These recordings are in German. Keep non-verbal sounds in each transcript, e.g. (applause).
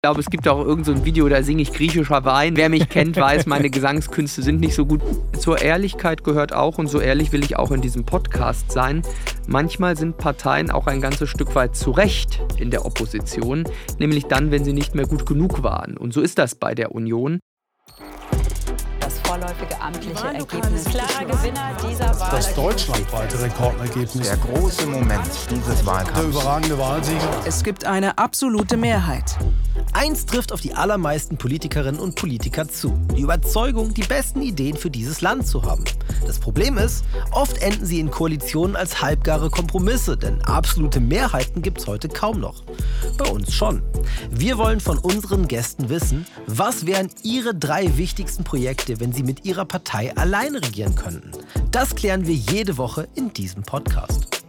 Ich glaube, es gibt auch irgend so ein Video, da singe ich griechischer Wein. Wer mich kennt, weiß, meine Gesangskünste sind nicht so gut. Zur Ehrlichkeit gehört auch, und so ehrlich will ich auch in diesem Podcast sein, manchmal sind Parteien auch ein ganzes Stück weit zu Recht in der Opposition, nämlich dann, wenn sie nicht mehr gut genug waren. Und so ist das bei der Union vorläufige amtliche Ergebnis. Klarer Gewinner dieser Wahl. Das deutschlandweite Rekordergebnis. Der große Moment dieses Wahlkampfs. Der überragende Wahlsieger. Es gibt eine absolute Mehrheit. Eins trifft auf die allermeisten Politikerinnen und Politiker zu. Die Überzeugung, die besten Ideen für dieses Land zu haben. Das Problem ist, oft enden sie in Koalitionen als halbgare Kompromisse, denn absolute Mehrheiten gibt es heute kaum noch. Bei uns schon. Wir wollen von unseren Gästen wissen, was wären ihre drei wichtigsten Projekte, wenn sie mit ihrer Partei alleine regieren könnten. Das klären wir jede Woche in diesem Podcast.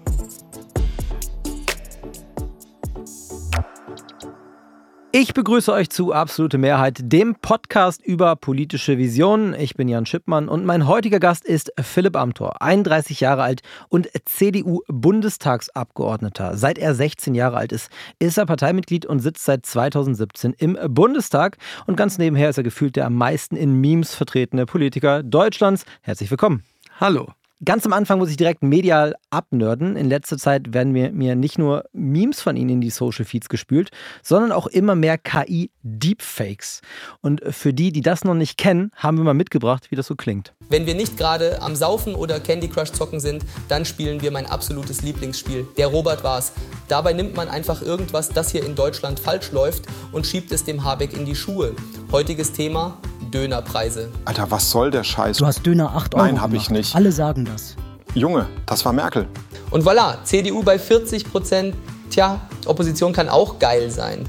Ich begrüße euch zu Absolute Mehrheit, dem Podcast über politische Visionen. Ich bin Jan Schippmann und mein heutiger Gast ist Philipp Amthor, 31 Jahre alt und CDU-Bundestagsabgeordneter. Seit er 16 Jahre alt ist, ist er Parteimitglied und sitzt seit 2017 im Bundestag. Und ganz nebenher ist er gefühlt der am meisten in Memes vertretene Politiker Deutschlands. Herzlich willkommen. Hallo. Ganz am Anfang muss ich direkt medial abnörden. In letzter Zeit werden mir, mir nicht nur Memes von Ihnen in die Social Feeds gespült, sondern auch immer mehr KI-Deepfakes. Und für die, die das noch nicht kennen, haben wir mal mitgebracht, wie das so klingt. Wenn wir nicht gerade am Saufen oder Candy Crush zocken sind, dann spielen wir mein absolutes Lieblingsspiel. Der Robert war's. Dabei nimmt man einfach irgendwas, das hier in Deutschland falsch läuft und schiebt es dem Habeck in die Schuhe. Heutiges Thema Dönerpreise. Alter, was soll der Scheiß? Du hast Döner 8 Euro. Nein, habe ich nicht. Alle sagen das. Junge, das war Merkel. Und voilà, CDU bei 40 Prozent. Tja, Opposition kann auch geil sein.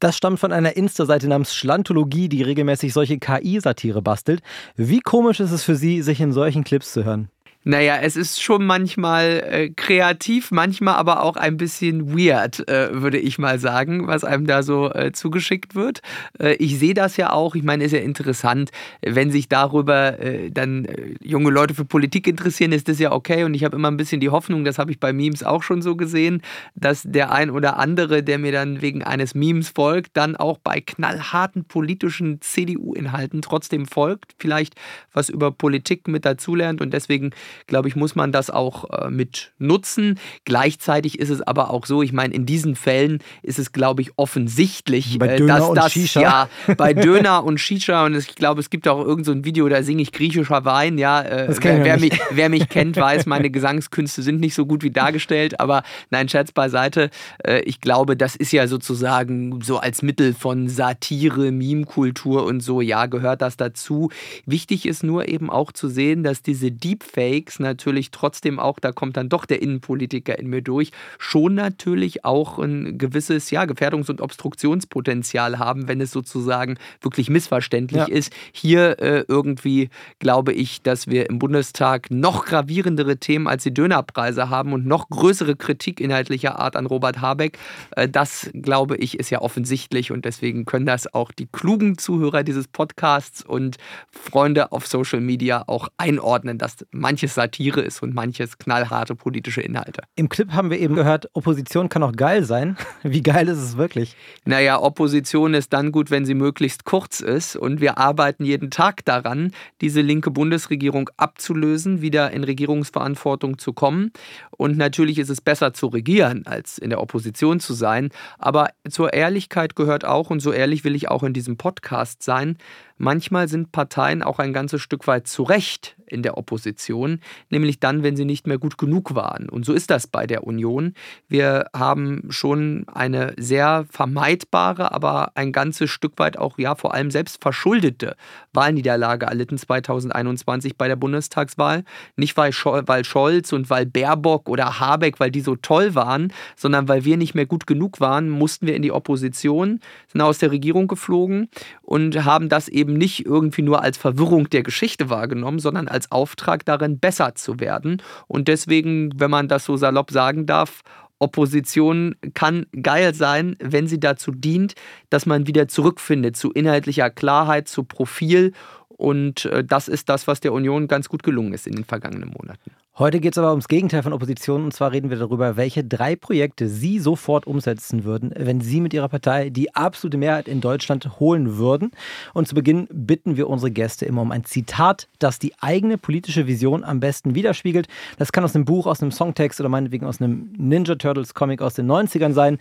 Das stammt von einer Insta-Seite namens Schlantologie, die regelmäßig solche KI-Satire bastelt. Wie komisch ist es für Sie, sich in solchen Clips zu hören? Naja, es ist schon manchmal äh, kreativ, manchmal aber auch ein bisschen weird, äh, würde ich mal sagen, was einem da so äh, zugeschickt wird. Äh, ich sehe das ja auch, ich meine, ist ja interessant, wenn sich darüber äh, dann äh, junge Leute für Politik interessieren, ist das ja okay. Und ich habe immer ein bisschen die Hoffnung, das habe ich bei Memes auch schon so gesehen, dass der ein oder andere, der mir dann wegen eines Memes folgt, dann auch bei knallharten politischen CDU-Inhalten trotzdem folgt, vielleicht was über Politik mit dazulernt und deswegen glaube ich, muss man das auch äh, mit nutzen. Gleichzeitig ist es aber auch so, ich meine, in diesen Fällen ist es, glaube ich, offensichtlich, bei äh, dass das Shisha. ja (laughs) bei Döner und Shisha und ich glaube, es gibt auch irgend so ein Video, da singe ich griechischer Wein. Ja, äh, wer, wer, mich, wer, mich, kennt, weiß, meine Gesangskünste sind nicht so gut wie dargestellt, aber nein, Scherz beiseite. Äh, ich glaube, das ist ja sozusagen so als Mittel von Satire, Meme-Kultur und so, ja, gehört das dazu. Wichtig ist nur eben auch zu sehen, dass diese Deepfakes Fakes natürlich trotzdem auch, da kommt dann doch der Innenpolitiker in mir durch, schon natürlich auch ein gewisses ja, Gefährdungs- und Obstruktionspotenzial haben, wenn es sozusagen wirklich missverständlich ja. ist. Hier äh, irgendwie glaube ich, dass wir im Bundestag noch gravierendere Themen als die Dönerpreise haben und noch größere Kritik inhaltlicher Art an Robert Habeck. Äh, das glaube ich ist ja offensichtlich und deswegen können das auch die klugen Zuhörer dieses Podcasts und Freunde auf Social Media auch einordnen, dass manches Satire ist und manches knallharte politische Inhalte. Im Clip haben wir eben gehört, Opposition kann auch geil sein. (laughs) Wie geil ist es wirklich? Naja, Opposition ist dann gut, wenn sie möglichst kurz ist. Und wir arbeiten jeden Tag daran, diese linke Bundesregierung abzulösen, wieder in Regierungsverantwortung zu kommen. Und natürlich ist es besser zu regieren, als in der Opposition zu sein. Aber zur Ehrlichkeit gehört auch, und so ehrlich will ich auch in diesem Podcast sein, manchmal sind Parteien auch ein ganzes Stück weit zu Recht in der Opposition, nämlich dann, wenn sie nicht mehr gut genug waren. Und so ist das bei der Union. Wir haben schon eine sehr vermeidbare, aber ein ganzes Stück weit auch, ja, vor allem selbst verschuldete Wahlniederlage erlitten 2021 bei der Bundestagswahl. Nicht weil, Scholz und weil Baerbock oder Habeck, weil die so toll waren, sondern weil wir nicht mehr gut genug waren, mussten wir in die Opposition, sind aus der Regierung geflogen und haben das eben nicht irgendwie nur als Verwirrung der Geschichte wahrgenommen, sondern als Auftrag darin, besser zu werden. Und deswegen, wenn man das so salopp sagen darf, Opposition kann geil sein, wenn sie dazu dient, dass man wieder zurückfindet zu inhaltlicher Klarheit, zu Profil. Und äh, das ist das, was der Union ganz gut gelungen ist in den vergangenen Monaten. Heute geht es aber ums Gegenteil von Opposition und zwar reden wir darüber, welche drei Projekte Sie sofort umsetzen würden, wenn Sie mit Ihrer Partei die absolute Mehrheit in Deutschland holen würden. Und zu Beginn bitten wir unsere Gäste immer um ein Zitat, das die eigene politische Vision am besten widerspiegelt. Das kann aus einem Buch, aus einem Songtext oder meinetwegen aus einem Ninja Turtles Comic aus den 90ern sein.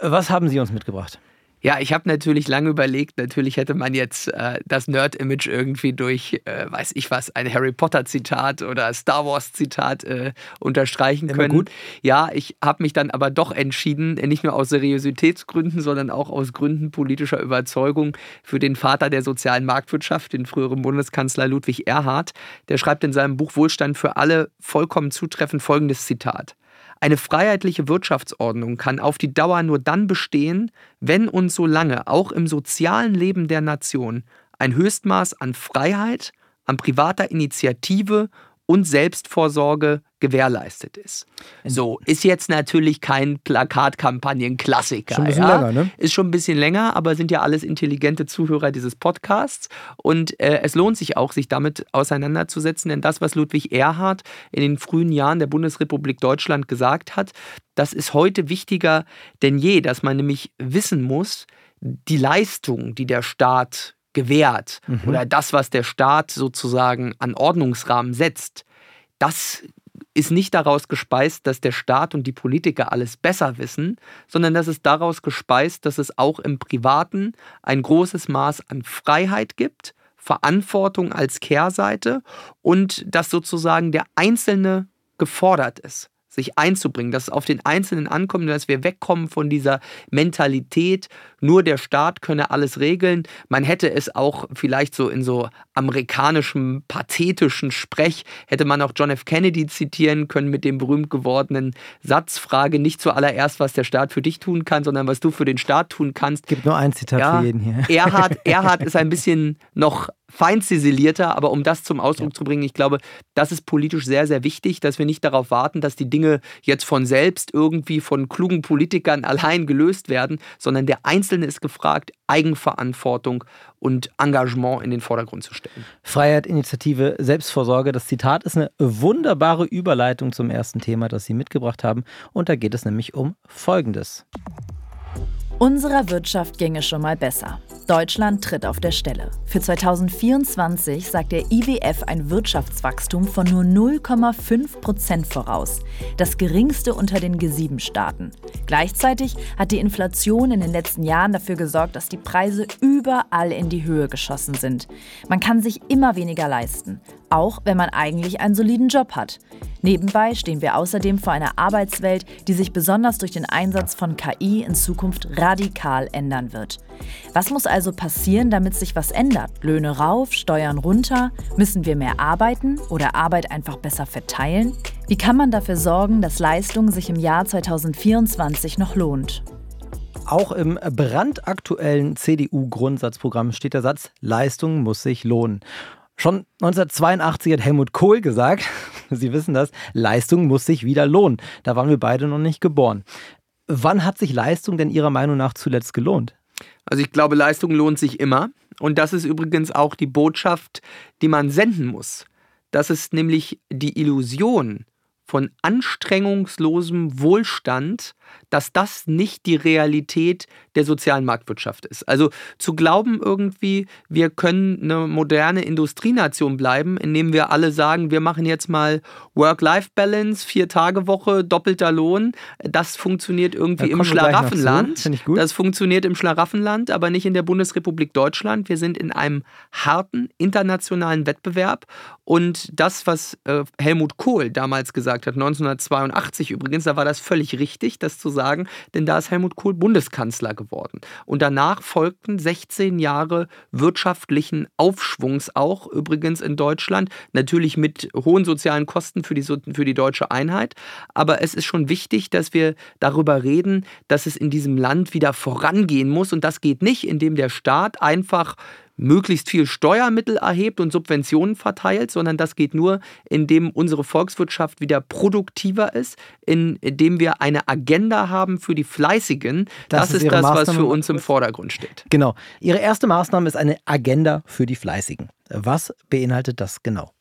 Was haben Sie uns mitgebracht? Ja, ich habe natürlich lange überlegt, natürlich hätte man jetzt äh, das Nerd-Image irgendwie durch, äh, weiß ich was, ein Harry Potter-Zitat oder Star Wars-Zitat äh, unterstreichen Immer können. gut. Ja, ich habe mich dann aber doch entschieden, nicht nur aus Seriositätsgründen, sondern auch aus Gründen politischer Überzeugung für den Vater der sozialen Marktwirtschaft, den früheren Bundeskanzler Ludwig Erhard. Der schreibt in seinem Buch Wohlstand für alle vollkommen zutreffend folgendes Zitat. Eine freiheitliche Wirtschaftsordnung kann auf die Dauer nur dann bestehen, wenn und solange auch im sozialen Leben der Nation ein Höchstmaß an Freiheit, an privater Initiative und Selbstvorsorge gewährleistet ist. So, ist jetzt natürlich kein Plakatkampagnenklassiker. Schon ein bisschen ja? länger, ne? Ist schon ein bisschen länger, aber sind ja alles intelligente Zuhörer dieses Podcasts. Und äh, es lohnt sich auch, sich damit auseinanderzusetzen, denn das, was Ludwig Erhard in den frühen Jahren der Bundesrepublik Deutschland gesagt hat, das ist heute wichtiger denn je, dass man nämlich wissen muss, die Leistung, die der Staat gewährt oder das, was der Staat sozusagen an Ordnungsrahmen setzt, das ist nicht daraus gespeist, dass der Staat und die Politiker alles besser wissen, sondern das ist daraus gespeist, dass es auch im Privaten ein großes Maß an Freiheit gibt, Verantwortung als Kehrseite und dass sozusagen der Einzelne gefordert ist sich einzubringen, dass es auf den Einzelnen ankommt dass wir wegkommen von dieser Mentalität, nur der Staat könne alles regeln. Man hätte es auch vielleicht so in so amerikanischem, pathetischen Sprech, hätte man auch John F. Kennedy zitieren können mit dem berühmt gewordenen Satz, frage nicht zuallererst, was der Staat für dich tun kann, sondern was du für den Staat tun kannst. Gibt nur ein Zitat Ja, für jeden hier. Erhard, Erhard ist ein bisschen noch fein ziselierter, aber um das zum Ausdruck zu bringen, ich glaube, das ist politisch sehr, sehr wichtig, dass wir nicht darauf warten, dass die Dinge jetzt von selbst irgendwie von klugen Politikern (laughs) allein gelöst werden, sondern der Einzelne ist gefragt, Eigenverantwortung und Engagement in den Vordergrund zu stellen. Freiheit, Initiative, Selbstvorsorge. Das Zitat ist eine wunderbare Überleitung zum ersten Thema, das Sie mitgebracht haben. Und da geht es nämlich um Folgendes. Unserer Wirtschaft ginge schon mal besser. Deutschland tritt auf der Stelle. Für 2024 sagt der IWF ein Wirtschaftswachstum von nur 0,5 Prozent voraus. Das geringste unter den G7-Staaten. Gleichzeitig hat die Inflation in den letzten Jahren dafür gesorgt, dass die Preise überall in die Höhe geschossen sind. Man kann sich immer weniger leisten, auch wenn man eigentlich einen soliden Job hat. Nebenbei stehen wir außerdem vor einer Arbeitswelt, die sich besonders durch den Einsatz von KI in Zukunft radikal ändern wird. Was muss also passieren, damit sich was ändert? Löhne rauf, Steuern runter? Müssen wir mehr arbeiten oder Arbeit einfach besser verteilen? Wie kann man dafür sorgen, dass Leistung sich im Jahr 2024 noch lohnt? Auch im brandaktuellen CDU-Grundsatzprogramm steht der Satz, Leistung muss sich lohnen. Schon 1982 hat Helmut Kohl gesagt, (laughs) Sie wissen das, Leistung muss sich wieder lohnen. Da waren wir beide noch nicht geboren. Wann hat sich Leistung denn Ihrer Meinung nach zuletzt gelohnt? Also ich glaube, Leistung lohnt sich immer. Und das ist übrigens auch die Botschaft, die man senden muss. Das ist nämlich die Illusion von anstrengungslosem Wohlstand, dass das nicht die Realität der sozialen Marktwirtschaft ist. Also zu glauben irgendwie, wir können eine moderne Industrienation bleiben, indem wir alle sagen, wir machen jetzt mal Work-Life-Balance, Vier-Tage-Woche, doppelter Lohn, das funktioniert irgendwie im zu. Schlaraffenland. Das funktioniert im Schlaraffenland, aber nicht in der Bundesrepublik Deutschland. Wir sind in einem harten internationalen Wettbewerb und das, was äh, Helmut Kohl damals gesagt hat, 1982 übrigens, da war das völlig richtig, zu sagen, denn da ist Helmut Kohl Bundeskanzler geworden. Und danach folgten 16 Jahre wirtschaftlichen Aufschwungs auch, übrigens in Deutschland, natürlich mit hohen sozialen Kosten für die, für die deutsche Einheit. Aber es ist schon wichtig, dass wir darüber reden, dass es in diesem Land wieder vorangehen muss. Und das geht nicht, indem der Staat einfach möglichst viel Steuermittel erhebt und Subventionen verteilt, sondern das geht nur, indem unsere Volkswirtschaft wieder produktiver ist, indem wir eine Agenda haben für die Fleißigen. Das Das, ist ist, das, was Maßnahme. für uns im Vordergrund steht. Genau. Ihre erste Maßnahme ist eine Agenda für die Fleißigen. Was beinhaltet das genau?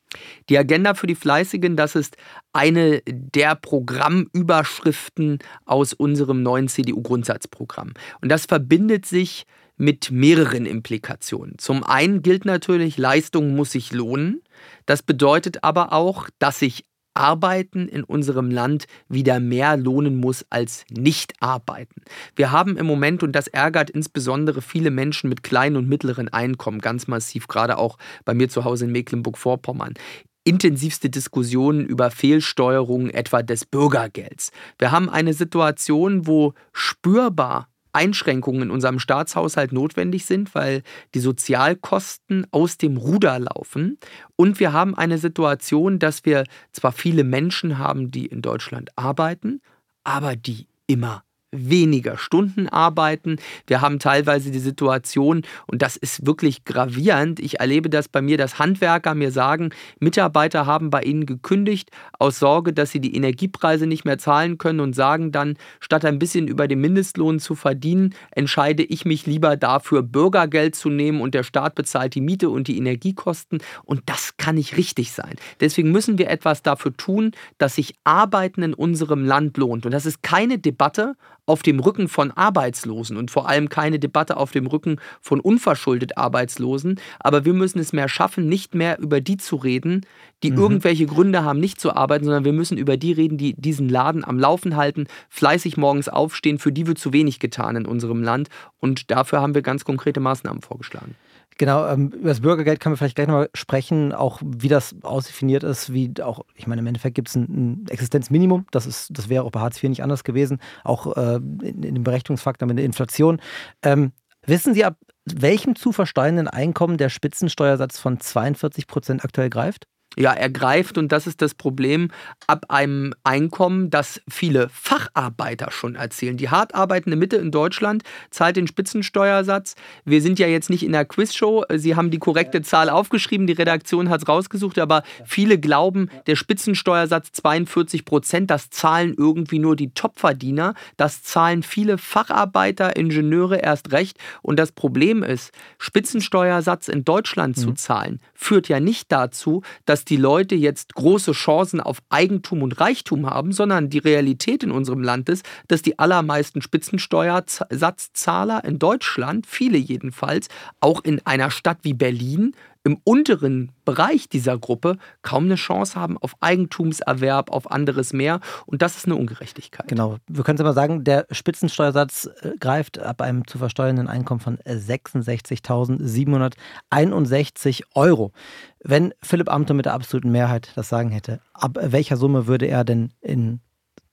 Die Agenda für die Fleißigen, das ist eine der Programmüberschriften aus unserem neuen CDU-Grundsatzprogramm. Und das verbindet sich mit mehreren Implikationen. Zum einen gilt natürlich, Leistung muss sich lohnen. Das bedeutet aber auch, dass sich Arbeiten in unserem Land wieder mehr lohnen muss als Nicht-Arbeiten. Wir haben im Moment, und das ärgert insbesondere viele Menschen mit kleinen und mittleren Einkommen ganz massiv, gerade auch bei mir zu Hause in Mecklenburg-Vorpommern, intensivste Diskussionen über Fehlsteuerungen etwa des Bürgergelds. Wir haben eine Situation, wo spürbar Einschränkungen in unserem Staatshaushalt notwendig sind, weil die Sozialkosten aus dem Ruder laufen. Und wir haben eine Situation, dass wir zwar viele Menschen haben, die in Deutschland arbeiten, aber die immer weniger Stunden arbeiten. Wir haben teilweise die Situation, und das ist wirklich gravierend, ich erlebe das bei mir, dass Handwerker mir sagen, Mitarbeiter haben bei ihnen gekündigt aus Sorge, dass sie die Energiepreise nicht mehr zahlen können und sagen dann, statt ein bisschen über den Mindestlohn zu verdienen, entscheide ich mich lieber dafür, Bürgergeld zu nehmen und der Staat bezahlt die Miete und die Energiekosten. Und das kann nicht richtig sein. Deswegen müssen wir etwas dafür tun, dass sich Arbeiten in unserem Land lohnt. Und das ist keine Debatte auf dem Rücken von Arbeitslosen und vor allem keine Debatte auf dem Rücken von unverschuldet Arbeitslosen. Aber wir müssen es mehr schaffen, nicht mehr über die zu reden, die mhm. irgendwelche Gründe haben, nicht zu arbeiten, sondern wir müssen über die reden, die diesen Laden am Laufen halten, fleißig morgens aufstehen, für die wird zu wenig getan in unserem Land. Und dafür haben wir ganz konkrete Maßnahmen vorgeschlagen. Genau, ähm, über das Bürgergeld können wir vielleicht gleich nochmal sprechen, auch wie das ausdefiniert ist, wie auch, ich meine, im Endeffekt gibt es ein, ein, Existenzminimum, das ist, das wäre auch bei Hartz IV nicht anders gewesen, auch äh, in, in, dem Berechnungsfaktor mit der Inflation. Ähm, wissen Sie, ab welchem zu versteuernden Einkommen der Spitzensteuersatz von 42 Prozent aktuell greift? Ja, ergreift. Und das ist das Problem ab einem Einkommen, das viele Facharbeiter schon erzielen. Die hart arbeitende Mitte in Deutschland zahlt den Spitzensteuersatz. Wir sind ja jetzt nicht in der Quizshow. Sie haben die korrekte Zahl aufgeschrieben, die Redaktion hat es rausgesucht, aber viele glauben, der Spitzensteuersatz 42 Prozent, das zahlen irgendwie nur die Topverdiener. Das zahlen viele Facharbeiter, Ingenieure erst recht. Und das Problem ist, Spitzensteuersatz in Deutschland mhm. zu zahlen, führt ja nicht dazu, dass die Leute jetzt große Chancen auf Eigentum und Reichtum haben, sondern die Realität in unserem Land ist, dass die allermeisten Spitzensteuersatzzahler in Deutschland, viele jedenfalls, auch in einer Stadt wie Berlin, im unteren Bereich dieser Gruppe kaum eine Chance haben auf Eigentumserwerb, auf anderes mehr. Und das ist eine Ungerechtigkeit. Genau. Wir können es aber sagen, der Spitzensteuersatz äh, greift ab einem zu versteuernden Einkommen von 66.761 Euro. Wenn Philipp Amthor mit der absoluten Mehrheit das Sagen hätte, ab welcher Summe würde er denn in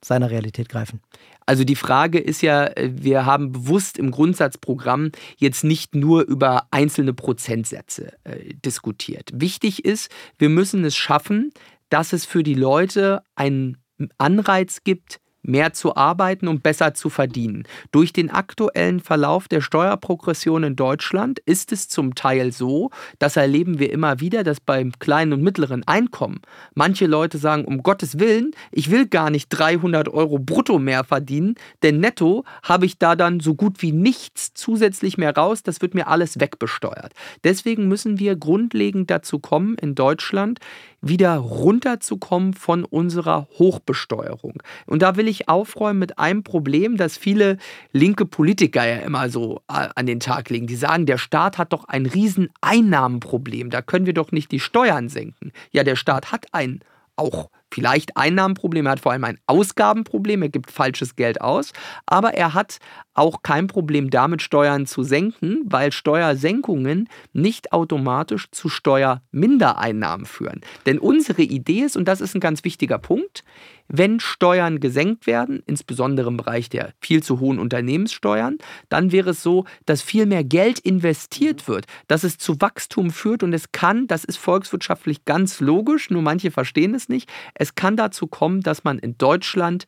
seiner Realität greifen? Also die Frage ist ja, äh, wir haben bewusst im Grundsatzprogramm jetzt nicht nur über einzelne Prozentsätze äh, diskutiert. Wichtig ist, wir müssen es schaffen, dass es für die Leute einen Anreiz gibt, mehr zu arbeiten und besser zu verdienen. Durch den aktuellen Verlauf der Steuerprogression in Deutschland ist es zum Teil so, das erleben wir immer wieder, dass beim kleinen und mittleren Einkommen manche Leute sagen, um Gottes Willen, ich will gar nicht 300 Euro brutto mehr verdienen, denn netto habe ich da dann so gut wie nichts zusätzlich mehr raus, das wird mir alles wegbesteuert. Deswegen müssen wir grundlegend dazu kommen, in Deutschland wieder runterzukommen von unserer Hochbesteuerung. Und da will ich aufräumen mit einem Problem, das viele linke Politiker ja immer so äh, an den Tag legen. Die sagen, der Staat hat doch ein riesen Einnahmenproblem, da können wir doch nicht die Steuern senken. Ja, der Staat hat ein auch vielleicht Einnahmenproblem, er hat vor allem ein Ausgabenproblem, er gibt falsches Geld aus, aber er hat auch kein Problem damit, Steuern zu senken, weil Steuersenkungen nicht automatisch zu Steuermindereinnahmen führen. Denn unsere Idee ist, und das ist ein ganz wichtiger Punkt, wenn Steuern gesenkt werden, insbesondere im Bereich der viel zu hohen Unternehmenssteuern, dann wäre es so, dass viel mehr Geld investiert wird, dass es zu Wachstum führt und es kann, das ist volkswirtschaftlich ganz logisch, nur manche verstehen es nicht, es kann dazu kommen, dass man in Deutschland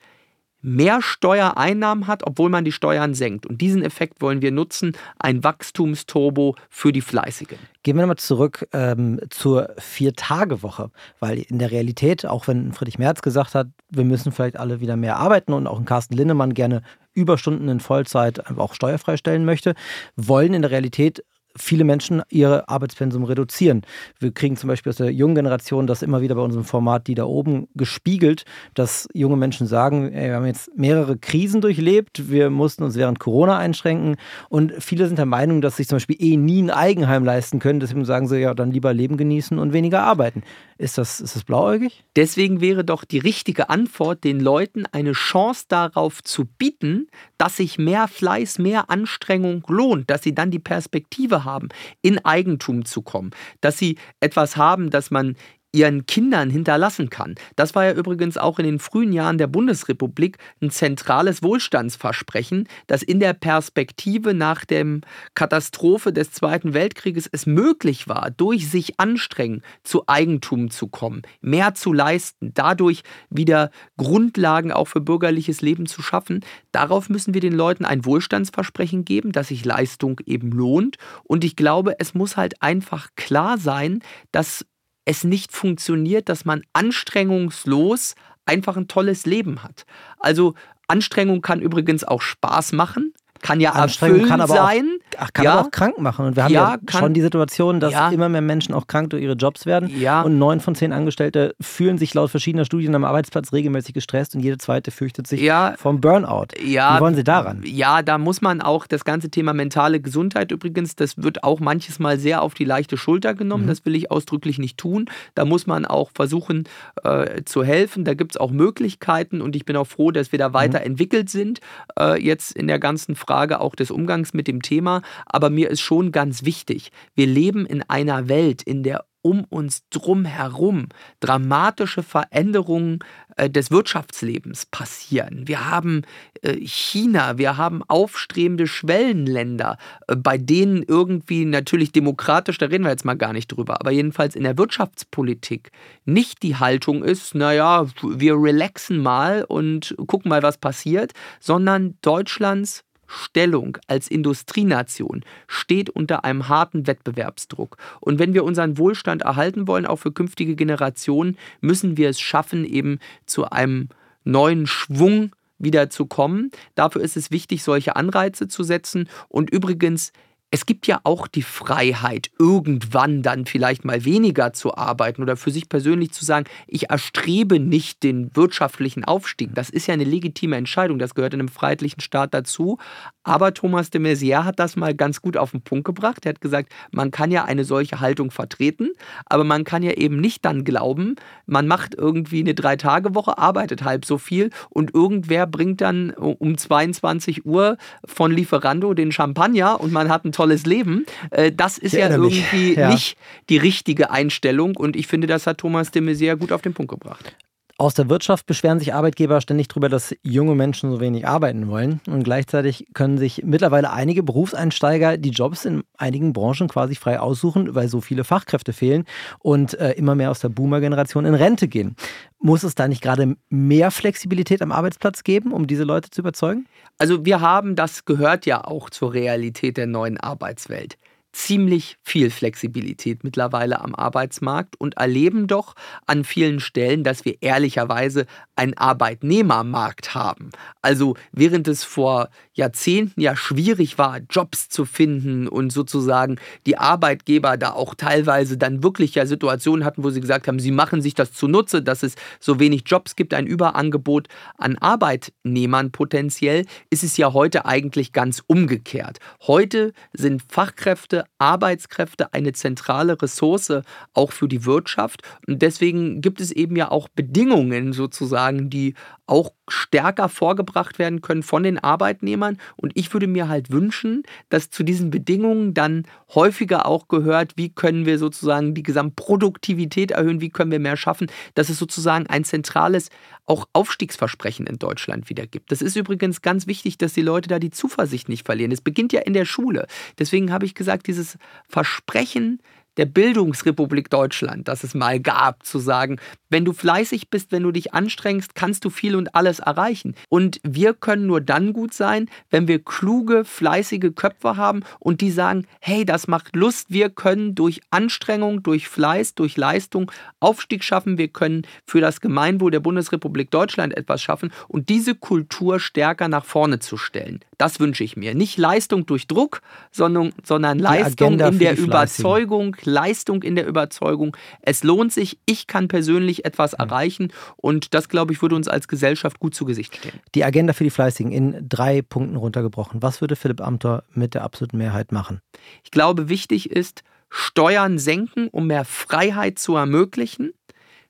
mehr Steuereinnahmen hat, obwohl man die Steuern senkt. Und diesen Effekt wollen wir nutzen, ein Wachstumsturbo für die Fleißigen. Gehen wir nochmal zurück ähm, zur Vier-Tage-Woche, weil in der Realität, auch wenn Friedrich Merz gesagt hat, wir müssen vielleicht alle wieder mehr arbeiten und auch ein Carsten Linnemann gerne Überstunden in Vollzeit auch steuerfrei stellen möchte, wollen in der Realität viele Menschen ihre Arbeitspensum reduzieren. Wir kriegen zum Beispiel aus der jungen Generation das immer wieder bei unserem Format, die da oben gespiegelt, dass junge Menschen sagen, ey, wir haben jetzt mehrere Krisen durchlebt, wir mussten uns während Corona einschränken und viele sind der Meinung, dass sich zum Beispiel eh nie ein Eigenheim leisten können. Deswegen sagen sie ja dann lieber Leben genießen und weniger arbeiten. Ist das, ist das blauäugig? Deswegen wäre doch die richtige Antwort, den Leuten eine Chance darauf zu bieten, dass sich mehr Fleiß, mehr Anstrengung lohnt, dass sie dann die Perspektive haben, in Eigentum zu kommen, dass sie etwas haben, das man ihren Kindern hinterlassen kann. Das war ja übrigens auch in den frühen Jahren der Bundesrepublik ein zentrales Wohlstandsversprechen, dass in der Perspektive nach der Katastrophe des Zweiten Weltkrieges es möglich war, durch sich anstrengen zu Eigentum zu kommen, mehr zu leisten, dadurch wieder Grundlagen auch für bürgerliches Leben zu schaffen. Darauf müssen wir den Leuten ein Wohlstandsversprechen geben, dass sich Leistung eben lohnt. Und ich glaube, es muss halt einfach klar sein, dass es nicht funktioniert, dass man anstrengungslos einfach ein tolles Leben hat. Also Anstrengung kann übrigens auch Spaß machen kann ja Anstrengung kann aber sein. Auch, kann ja. aber auch krank machen. Und wir haben ja, ja kann, schon die Situation, dass ja. immer mehr Menschen auch krank durch ihre Jobs werden. Und neun von zehn Angestellte fühlen sich laut verschiedener Studien am Arbeitsplatz regelmäßig gestresst und jede zweite fürchtet sich vom Burnout. Wie wollen Sie daran? Ja, da muss man auch das ganze Thema mentale Gesundheit übrigens, das wird auch manches Mal sehr auf die leichte Schulter genommen. Mhm. Das will ich ausdrücklich nicht tun. Da muss man auch versuchen äh, zu helfen. Da gibt es auch Möglichkeiten und ich bin auch froh, dass wir da mhm. weiterentwickelt sind. Äh, jetzt in der ganzen Frage Frage auch des Umgangs mit dem Thema, aber mir ist schon ganz wichtig, wir leben in einer Welt, in der um uns drum herum dramatische Veränderungen äh, des Wirtschaftslebens passieren. Wir haben äh, China, wir haben aufstrebende Schwellenländer, äh, bei denen irgendwie natürlich demokratisch, da reden wir jetzt mal gar nicht drüber, aber jedenfalls in der Wirtschaftspolitik nicht die Haltung ist, naja, wir relaxen mal und gucken mal, was passiert, sondern Deutschlands Stellung als Industrienation steht unter einem harten Wettbewerbsdruck. Und wenn wir unseren Wohlstand erhalten wollen, auch für künftige Generationen, müssen wir es schaffen, eben zu einem neuen Schwung wieder zu kommen. Dafür ist es wichtig, solche Anreize zu setzen. Und übrigens, es gibt ja auch die Freiheit, irgendwann dann vielleicht mal weniger zu arbeiten oder für sich persönlich zu sagen, ich erstrebe nicht den wirtschaftlichen Aufstieg. Das ist ja eine legitime Entscheidung, das gehört in einem freiheitlichen Staat dazu. Aber Thomas de Maizière hat das mal ganz gut auf den Punkt gebracht. Er hat gesagt, man kann ja eine solche Haltung vertreten, aber man kann ja eben nicht dann glauben, man macht irgendwie eine Drei-Tage-Woche, arbeitet halb so viel und irgendwer bringt dann um 22 Uhr von Lieferando den Champagner und man hat ein tolles Leben. Äh, das ist ja irgendwie ja. nicht die richtige Einstellung und ich finde, das hat Thomas de Maizière gut auf den Punkt gebracht. Aus der Wirtschaft beschweren sich Arbeitgeber ständig darüber, dass junge Menschen so wenig arbeiten wollen. Und gleichzeitig können sich mittlerweile einige Berufseinsteiger die Jobs in einigen Branchen quasi frei aussuchen, weil so viele Fachkräfte fehlen und äh, immer mehr aus der Boomer-Generation in Rente gehen. Muss es da nicht gerade mehr Flexibilität am Arbeitsplatz geben, um diese Leute zu überzeugen? Also wir haben, das gehört ja auch zur Realität der neuen Arbeitswelt ziemlich viel Flexibilität mittlerweile am Arbeitsmarkt und erleben doch an vielen Stellen, dass wir ehrlicherweise einen Arbeitnehmermarkt haben. Also während es vor Jahrzehnten ja schwierig war, Jobs zu finden und sozusagen die Arbeitgeber da auch teilweise dann wirklich ja Situationen hatten, wo sie gesagt haben, sie machen sich das zunutze, dass es so wenig Jobs gibt, ein Überangebot an Arbeitnehmern potenziell, ist es ja heute eigentlich ganz umgekehrt. Heute sind Fachkräfte Arbeitskräfte eine zentrale Ressource auch für die Wirtschaft. Und deswegen gibt es eben ja auch Bedingungen sozusagen, die auch stärker vorgebracht werden können von den Arbeitnehmern. Und ich würde mir halt wünschen, dass zu diesen Bedingungen dann häufiger auch gehört, wie können wir sozusagen die Gesamtproduktivität erhöhen, wie können wir mehr schaffen, dass es sozusagen ein zentrales auch Aufstiegsversprechen in Deutschland wieder gibt. Das ist übrigens ganz wichtig, dass die Leute da die Zuversicht nicht verlieren. Es beginnt ja in der Schule. Deswegen habe ich gesagt, dieses Versprechen der Bildungsrepublik Deutschland, das es mal gab, zu sagen, Wenn du fleißig bist, wenn du dich anstrengst, kannst du viel und alles erreichen. Und wir können nur dann gut sein, wenn wir kluge, fleißige Köpfe haben und die sagen, hey, das macht Lust, wir können durch Anstrengung, durch Fleiß, durch Leistung Aufstieg schaffen, wir können für das Gemeinwohl der Bundesrepublik Deutschland etwas schaffen und diese Kultur stärker nach vorne zu stellen. Das wünsche ich mir. Nicht Leistung durch Druck, sondern, sondern Leistung in der Überzeugung, Leistung in der Überzeugung. Es lohnt sich, ich kann persönlich etwas mhm. erreichen und das, glaube ich, würde uns als Gesellschaft gut zu Gesicht stehen. Die Agenda für die Fleißigen in drei Punkten runtergebrochen. Was würde Philipp Amthor mit der absoluten Mehrheit machen? Ich glaube, wichtig ist, Steuern senken, um mehr Freiheit zu ermöglichen.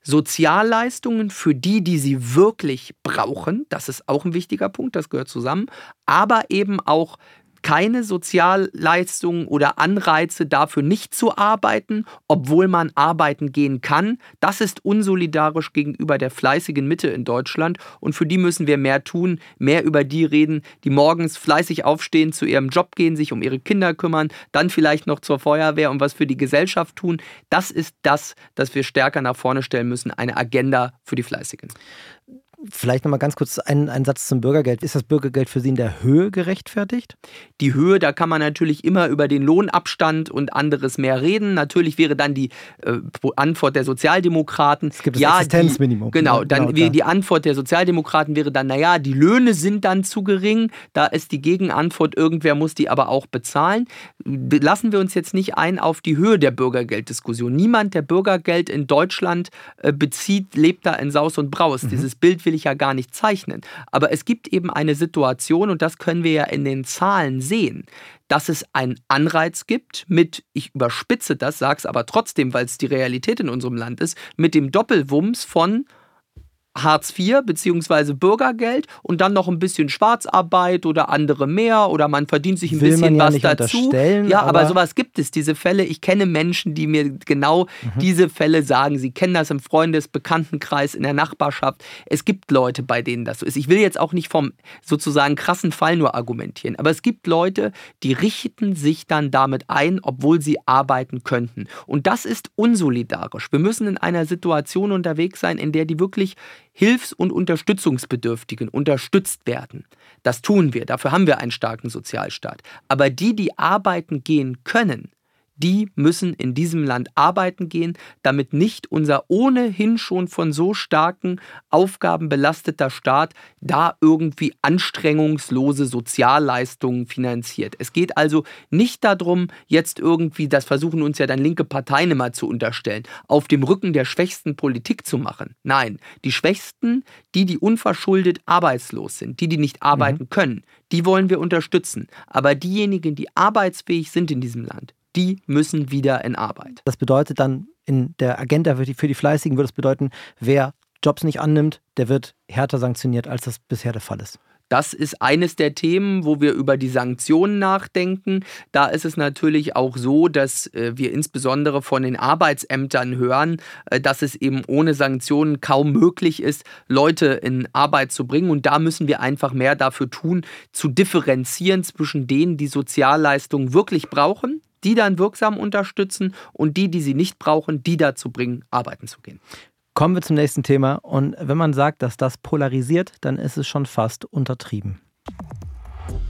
Sozialleistungen für die, die sie wirklich brauchen, das ist auch ein wichtiger Punkt, das gehört zusammen, aber eben auch keine Sozialleistungen oder Anreize dafür nicht zu arbeiten, obwohl man arbeiten gehen kann. Das ist unsolidarisch gegenüber der fleißigen Mitte in Deutschland und für die müssen wir mehr tun, mehr über die reden, die morgens fleißig aufstehen, zu ihrem Job gehen, sich um ihre Kinder kümmern, dann vielleicht noch zur Feuerwehr und was für die Gesellschaft tun. Das ist das, das wir stärker nach vorne stellen müssen, eine Agenda für die Fleißigen. Vielleicht nochmal ganz kurz einen, einen Satz zum Bürgergeld. Ist das Bürgergeld für Sie in der Höhe gerechtfertigt? Die Höhe, da kann man natürlich immer über den Lohnabstand und anderes mehr reden. Natürlich wäre dann die äh, Antwort der Sozialdemokraten. Es gibt das ja, Existenzminimum. Die, genau, dann genau, die Antwort der Sozialdemokraten wäre dann, naja, die Löhne sind dann zu gering. Da ist die Gegenantwort, irgendwer muss die aber auch bezahlen. Lassen wir uns jetzt nicht ein auf die Höhe der Bürgergelddiskussion. Niemand, der Bürgergeld in Deutschland äh, bezieht, lebt da in Saus und Braus. Mhm. Dieses Bild will ich ja gar nicht zeichnen. Aber es gibt eben eine Situation, und das können wir ja in den Zahlen sehen, dass es einen Anreiz gibt mit, ich überspitze das, sage es aber trotzdem, weil es die Realität in unserem Land ist, mit dem Doppelwumms von Hartz IV bzw. Bürgergeld und dann noch ein bisschen Schwarzarbeit oder andere mehr oder man verdient sich ein Will bisschen ja was dazu. Ja, aber, aber, sowas gibt es, diese Fälle. Ich kenne Menschen, die mir genau mhm. diese Fälle sagen. Sie kennen das im Freundes-, Bekanntenkreis, in der Nachbarschaft. Es gibt Leute, bei denen das so ist. Ich will jetzt auch nicht vom sozusagen krassen Fall nur argumentieren, aber es gibt Leute, die richten sich dann damit ein, obwohl sie arbeiten könnten. Und das ist unsolidarisch. Wir müssen in einer Situation unterwegs sein, in der die wirklich Hilfs- und Unterstützungsbedürftigen unterstützt werden. Das tun wir, dafür haben wir einen starken Sozialstaat. Aber die, die arbeiten gehen können, die müssen in diesem Land arbeiten gehen, damit nicht unser ohnehin schon von so starken Aufgaben belasteter Staat da irgendwie anstrengungslose Sozialleistungen finanziert. Es geht also nicht darum, jetzt irgendwie, das versuchen uns ja dann linke Parteien immer zu unterstellen, auf dem Rücken der Schwächsten Politik zu machen. Nein, die Schwächsten, die, die unverschuldet arbeitslos sind, die, die nicht arbeiten mhm. können, die wollen wir unterstützen. Aber diejenigen, die arbeitsfähig sind in diesem Land, die müssen wieder in Arbeit. Das bedeutet dann in der Agenda für die, für die Fleißigen, würde es bedeuten, wer Jobs nicht annimmt, der wird härter sanktioniert, als das bisher der Fall ist. Das ist eines der Themen, wo wir über die Sanktionen nachdenken. Da ist es natürlich auch so, dass äh, wir insbesondere von den Arbeitsämtern hören, äh, dass es eben ohne Sanktionen kaum möglich ist, Leute in Arbeit zu bringen. Und da müssen wir einfach mehr dafür tun, zu differenzieren zwischen denen, die Sozialleistungen wirklich brauchen die dann wirksam unterstützen und die, die sie nicht brauchen, die dazu bringen, arbeiten zu gehen. Kommen wir zum nächsten Thema. Und wenn man sagt, dass das polarisiert, dann ist es schon fast untertrieben.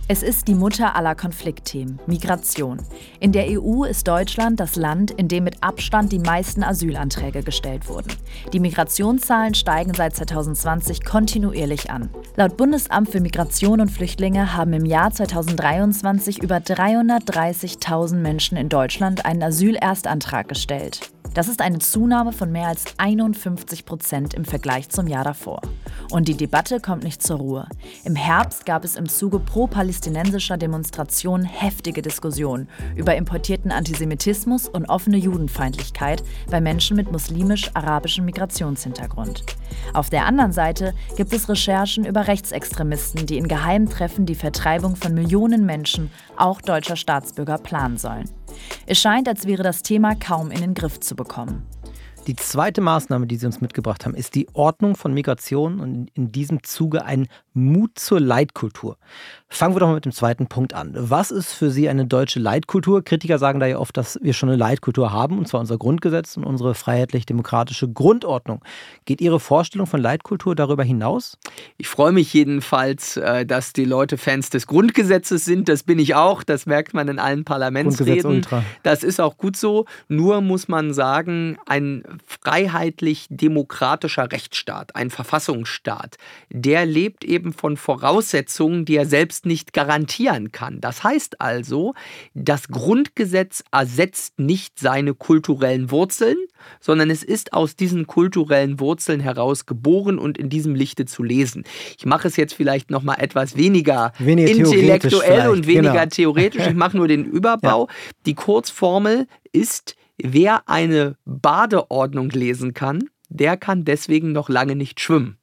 Es ist die Mutter aller Konfliktthemen, Migration. In der EU ist Deutschland das Land, in dem mit Abstand die meisten Asylanträge gestellt wurden. Die Migrationszahlen steigen seit 2020 kontinuierlich an. Laut Bundesamt für Migration und Flüchtlinge haben im Jahr 2023 über 330.000 Menschen in Deutschland einen Asylerstantrag gestellt. Das ist eine Zunahme von mehr als 51 Prozent im Vergleich zum Jahr davor. Und die Debatte kommt nicht zur Ruhe. Im Herbst gab es im Zuge pro-palästinensischer Demonstrationen heftige Diskussionen über importierten Antisemitismus und offene Judenfeindlichkeit bei Menschen mit muslimisch-arabischem Migrationshintergrund. Auf der anderen Seite gibt es Recherchen über Rechtsextremisten, die in geheimen Treffen die Vertreibung von Millionen Menschen, auch deutscher Staatsbürger, planen sollen. Es scheint, als wäre das Thema kaum in den Griff zu bekommen. Die zweite Maßnahme, die Sie uns mitgebracht haben, ist die Ordnung von Migration und in diesem Zuge ein Mut zur Leitkultur. Fangen wir doch mal mit dem zweiten Punkt an. Was ist für Sie eine deutsche Leitkultur? Kritiker sagen da ja oft, dass wir schon eine Leitkultur haben, und zwar unser Grundgesetz und unsere freiheitlich-demokratische Grundordnung. Geht Ihre Vorstellung von Leitkultur darüber hinaus? Ich freue mich jedenfalls, äh, dass die Leute Fans des Grundgesetzes sind. Das bin ich auch. Das merkt man in allen Parlamentsreden. Das ist auch gut so. Nur muss man sagen, ein freiheitlich-demokratischer Rechtsstaat, ein Verfassungsstaat, der lebt eben von Voraussetzungen, die er selbst nicht garantieren kann. Das heißt also, das Grundgesetz ersetzt nicht seine kulturellen Wurzeln, sondern es ist aus diesen kulturellen Wurzeln heraus geboren und in diesem Lichte zu lesen. Ich mache es jetzt vielleicht noch mal etwas weniger, weniger intellektuell und weniger genau. theoretisch. Ich mache nur den (laughs) Überbau. Ja. Die Kurzformel ist, wer eine Badeordnung lesen kann, der kann deswegen noch lange nicht schwimmen.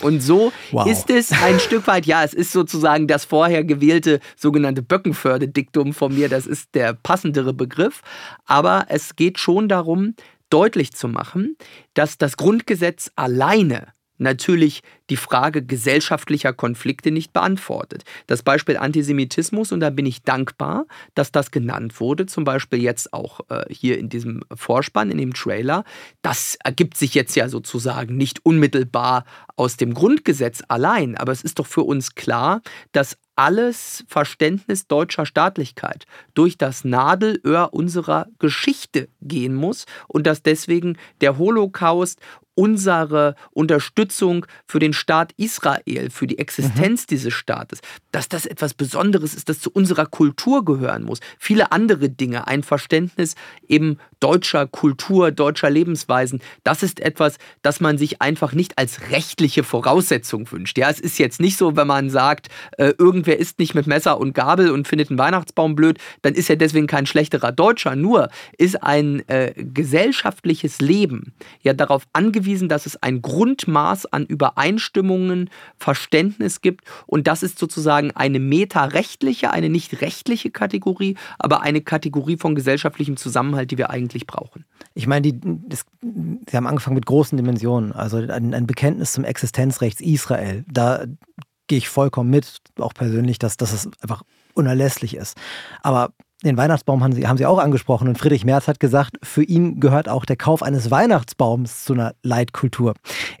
Und so wow. ist es ein Stück weit, ja, es ist sozusagen das vorher gewählte sogenannte Böckenförde-Diktum von mir, das ist der passendere Begriff. Aber es geht schon darum, deutlich zu machen, dass das Grundgesetz alleine natürlich die Frage gesellschaftlicher Konflikte nicht beantwortet. Das Beispiel Antisemitismus, und da bin ich dankbar, dass das genannt wurde, zum Beispiel jetzt auch äh, hier in diesem Vorspann, in dem Trailer, das ergibt sich jetzt ja sozusagen nicht unmittelbar aus dem Grundgesetz allein, aber es ist doch für uns klar, dass alles Verständnis deutscher Staatlichkeit durch das Nadelöhr unserer Geschichte gehen muss und dass deswegen der Holocaust unsere Unterstützung für den Staat Israel, für die Existenz mhm. dieses Staates, dass das etwas Besonderes ist, das zu unserer Kultur gehören muss. Viele andere Dinge, ein Verständnis eben deutscher Kultur, deutscher Lebensweisen, das ist etwas, das man sich einfach nicht als rechtliche Voraussetzung wünscht. Ja, es ist jetzt nicht so, wenn man sagt, äh, irgendwer isst nicht mit Messer und Gabel und findet einen Weihnachtsbaum blöd, dann ist er deswegen kein schlechterer Deutscher. Nur ist ein äh, gesellschaftliches Leben ja darauf angewiesen, hingewiesen, dass es ein Grundmaß an Übereinstimmungen, Verständnis gibt und das ist sozusagen eine metarechtliche, eine nicht rechtliche Kategorie, aber eine Kategorie von gesellschaftlichem Zusammenhalt, die wir eigentlich brauchen. Ich meine, die, das, Sie haben angefangen mit großen Dimensionen, also ein, ein Bekenntnis zum Existenzrecht Israel. Da gehe ich vollkommen mit, auch persönlich, dass, dass es einfach unerlässlich ist. Aber den Weihnachtsbaum haben Sie, haben Sie auch angesprochen und Friedrich Merz hat gesagt, für ihn gehört auch der Kauf eines Weihnachtsbaums zu einer Leitkultur.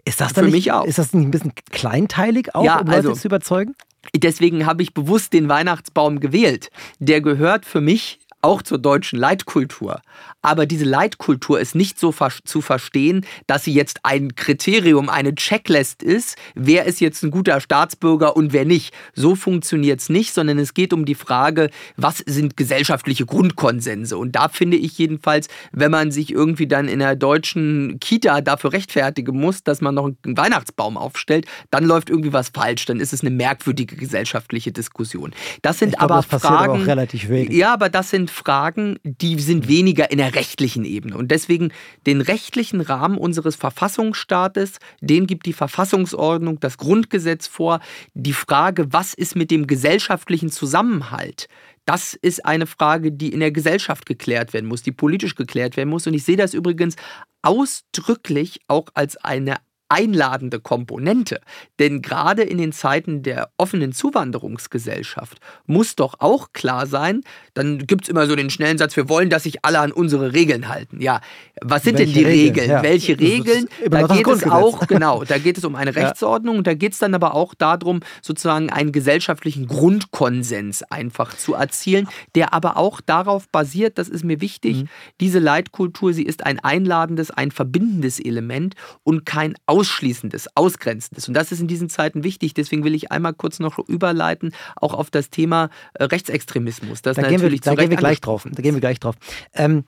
Ist das dann für nicht, mich auch. Ist das nicht ein bisschen kleinteilig auch, ja, um Leute also, zu überzeugen? Deswegen habe ich bewusst den Weihnachtsbaum gewählt. Der gehört für mich auch zur deutschen Leitkultur. Aber diese Leitkultur ist nicht so zu verstehen, dass sie jetzt ein Kriterium, eine Checklist ist, wer ist jetzt ein guter Staatsbürger und wer nicht. So funktioniert es nicht, sondern es geht um die Frage, was sind gesellschaftliche Grundkonsense. Und da finde ich jedenfalls, wenn man sich irgendwie dann in der deutschen Kita dafür rechtfertigen muss, dass man noch einen Weihnachtsbaum aufstellt, dann läuft irgendwie was falsch. Dann ist es eine merkwürdige gesellschaftliche Diskussion. Das sind glaub, aber das Fragen. Aber auch relativ wenig. Ja, aber das sind Fragen, die sind weniger in der rechtlichen Ebene. Und deswegen den rechtlichen Rahmen unseres Verfassungsstaates, den gibt die Verfassungsordnung, das Grundgesetz vor. Die Frage, was ist mit dem gesellschaftlichen Zusammenhalt? Das ist eine Frage, die in der Gesellschaft geklärt werden muss, die politisch geklärt werden muss. Und ich sehe das übrigens ausdrücklich auch als eine einladende Komponente. Denn gerade in den Zeiten der offenen Zuwanderungsgesellschaft muss doch auch klar sein, dann gibt es immer so den schnellen Satz, wir wollen, dass sich alle an unsere Regeln halten. Ja, was sind Welche denn die Regeln? Regeln? Ja. Welche Regeln? Da geht es auch, genau, da geht es um eine (laughs) Rechtsordnung und da geht es dann aber auch darum, sozusagen einen gesellschaftlichen Grundkonsens einfach zu erzielen, der aber auch darauf basiert, das ist mir wichtig, mhm. diese Leitkultur, sie ist ein einladendes, ein verbindendes Element und kein Ausschließendes, Ausgrenzendes. Und das ist in diesen Zeiten wichtig. Deswegen will ich einmal kurz noch überleiten, auch auf das Thema äh, Rechtsextremismus. Das da gehen wir, da gehen wir gleich drauf. Da gehen wir gleich drauf. Ähm,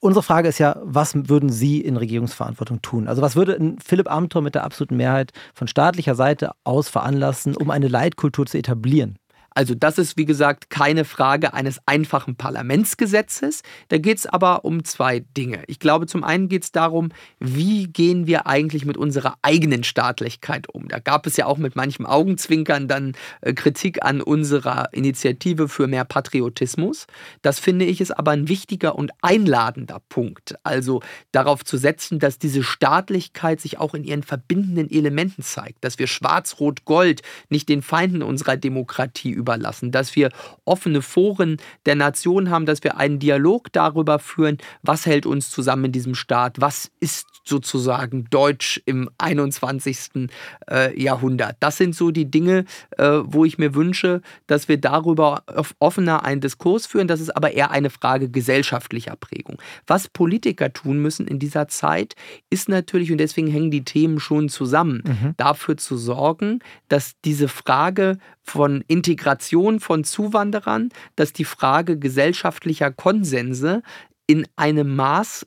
unsere Frage ist ja, was würden Sie in Regierungsverantwortung tun? Also was würde Philipp Amthor mit der absoluten Mehrheit von staatlicher Seite aus veranlassen, um eine Leitkultur zu etablieren? Also das ist, wie gesagt, keine Frage eines einfachen Parlamentsgesetzes. Da geht es aber um zwei Dinge. Ich glaube, zum einen geht es darum, wie gehen wir eigentlich mit unserer eigenen Staatlichkeit um. Da gab es ja auch mit manchem Augenzwinkern dann äh, Kritik an unserer Initiative für mehr Patriotismus. Das finde ich ist aber ein wichtiger und einladender Punkt. Also darauf zu setzen, dass diese Staatlichkeit sich auch in ihren verbindenden Elementen zeigt, dass wir Schwarz-Rot-Gold nicht den Feinden unserer Demokratie überlassen, dass wir offene Foren der Nation haben, dass wir einen Dialog darüber führen, was hält uns zusammen in diesem Staat, was ist sozusagen Deutsch im 21. Äh, Jahrhundert. Das sind so die Dinge, äh, wo ich mir wünsche, dass wir darüber offener einen Diskurs führen. Das ist aber eher eine Frage gesellschaftlicher Prägung. Was Politiker tun müssen in dieser Zeit, ist natürlich, und deswegen hängen die Themen schon zusammen, mhm. dafür zu sorgen, dass diese Frage von Integration von Zuwanderern, dass die Frage gesellschaftlicher Konsense in einem Maß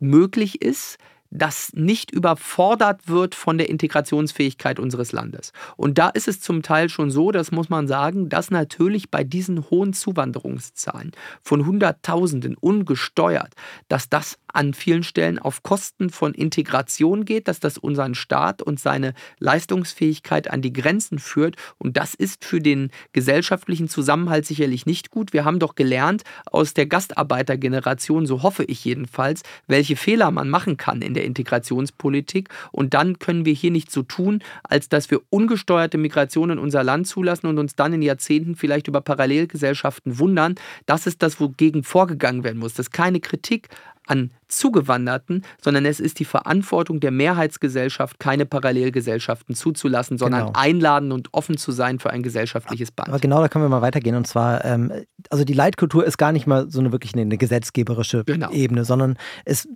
möglich ist, das nicht überfordert wird von der Integrationsfähigkeit unseres Landes. Und da ist es zum Teil schon so, das muss man sagen, dass natürlich bei diesen hohen Zuwanderungszahlen von Hunderttausenden ungesteuert, dass das an vielen Stellen auf Kosten von Integration geht, dass das unseren Staat und seine Leistungsfähigkeit an die Grenzen führt. Und das ist für den gesellschaftlichen Zusammenhalt sicherlich nicht gut. Wir haben doch gelernt aus der Gastarbeitergeneration, so hoffe ich jedenfalls, welche Fehler man machen kann in der Integrationspolitik. Und dann können wir hier nicht so tun, als dass wir ungesteuerte Migration in unser Land zulassen und uns dann in Jahrzehnten vielleicht über Parallelgesellschaften wundern. Das ist das, wogegen vorgegangen werden muss. Das ist keine Kritik an Zugewanderten, sondern es ist die Verantwortung der Mehrheitsgesellschaft, keine Parallelgesellschaften zuzulassen, sondern genau. einladen und offen zu sein für ein gesellschaftliches Band. Aber genau da können wir mal weitergehen. Und zwar, ähm, also die Leitkultur ist gar nicht mal so eine wirklich eine, eine gesetzgeberische genau. Ebene, sondern es,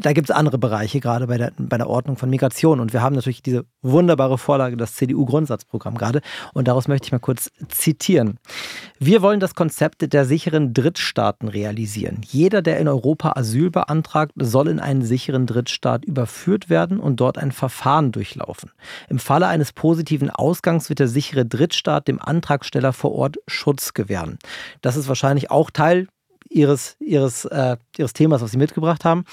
da gibt es andere Bereiche, gerade bei der, bei der Ordnung von Migration. Und wir haben natürlich diese wunderbare Vorlage, das CDU-Grundsatzprogramm gerade. Und daraus möchte ich mal kurz zitieren. Wir wollen das Konzept der sicheren Drittstaaten realisieren. Jeder, der in Europa Asyl beantragt, beantragt, soll in einen sicheren Drittstaat überführt werden und dort ein Verfahren durchlaufen. Im Falle eines positiven Ausgangs wird der sichere Drittstaat dem Antragsteller vor Ort Schutz gewähren. Das ist wahrscheinlich auch Teil ihres, ihres, äh, ihres Themas, was Sie mitgebracht haben.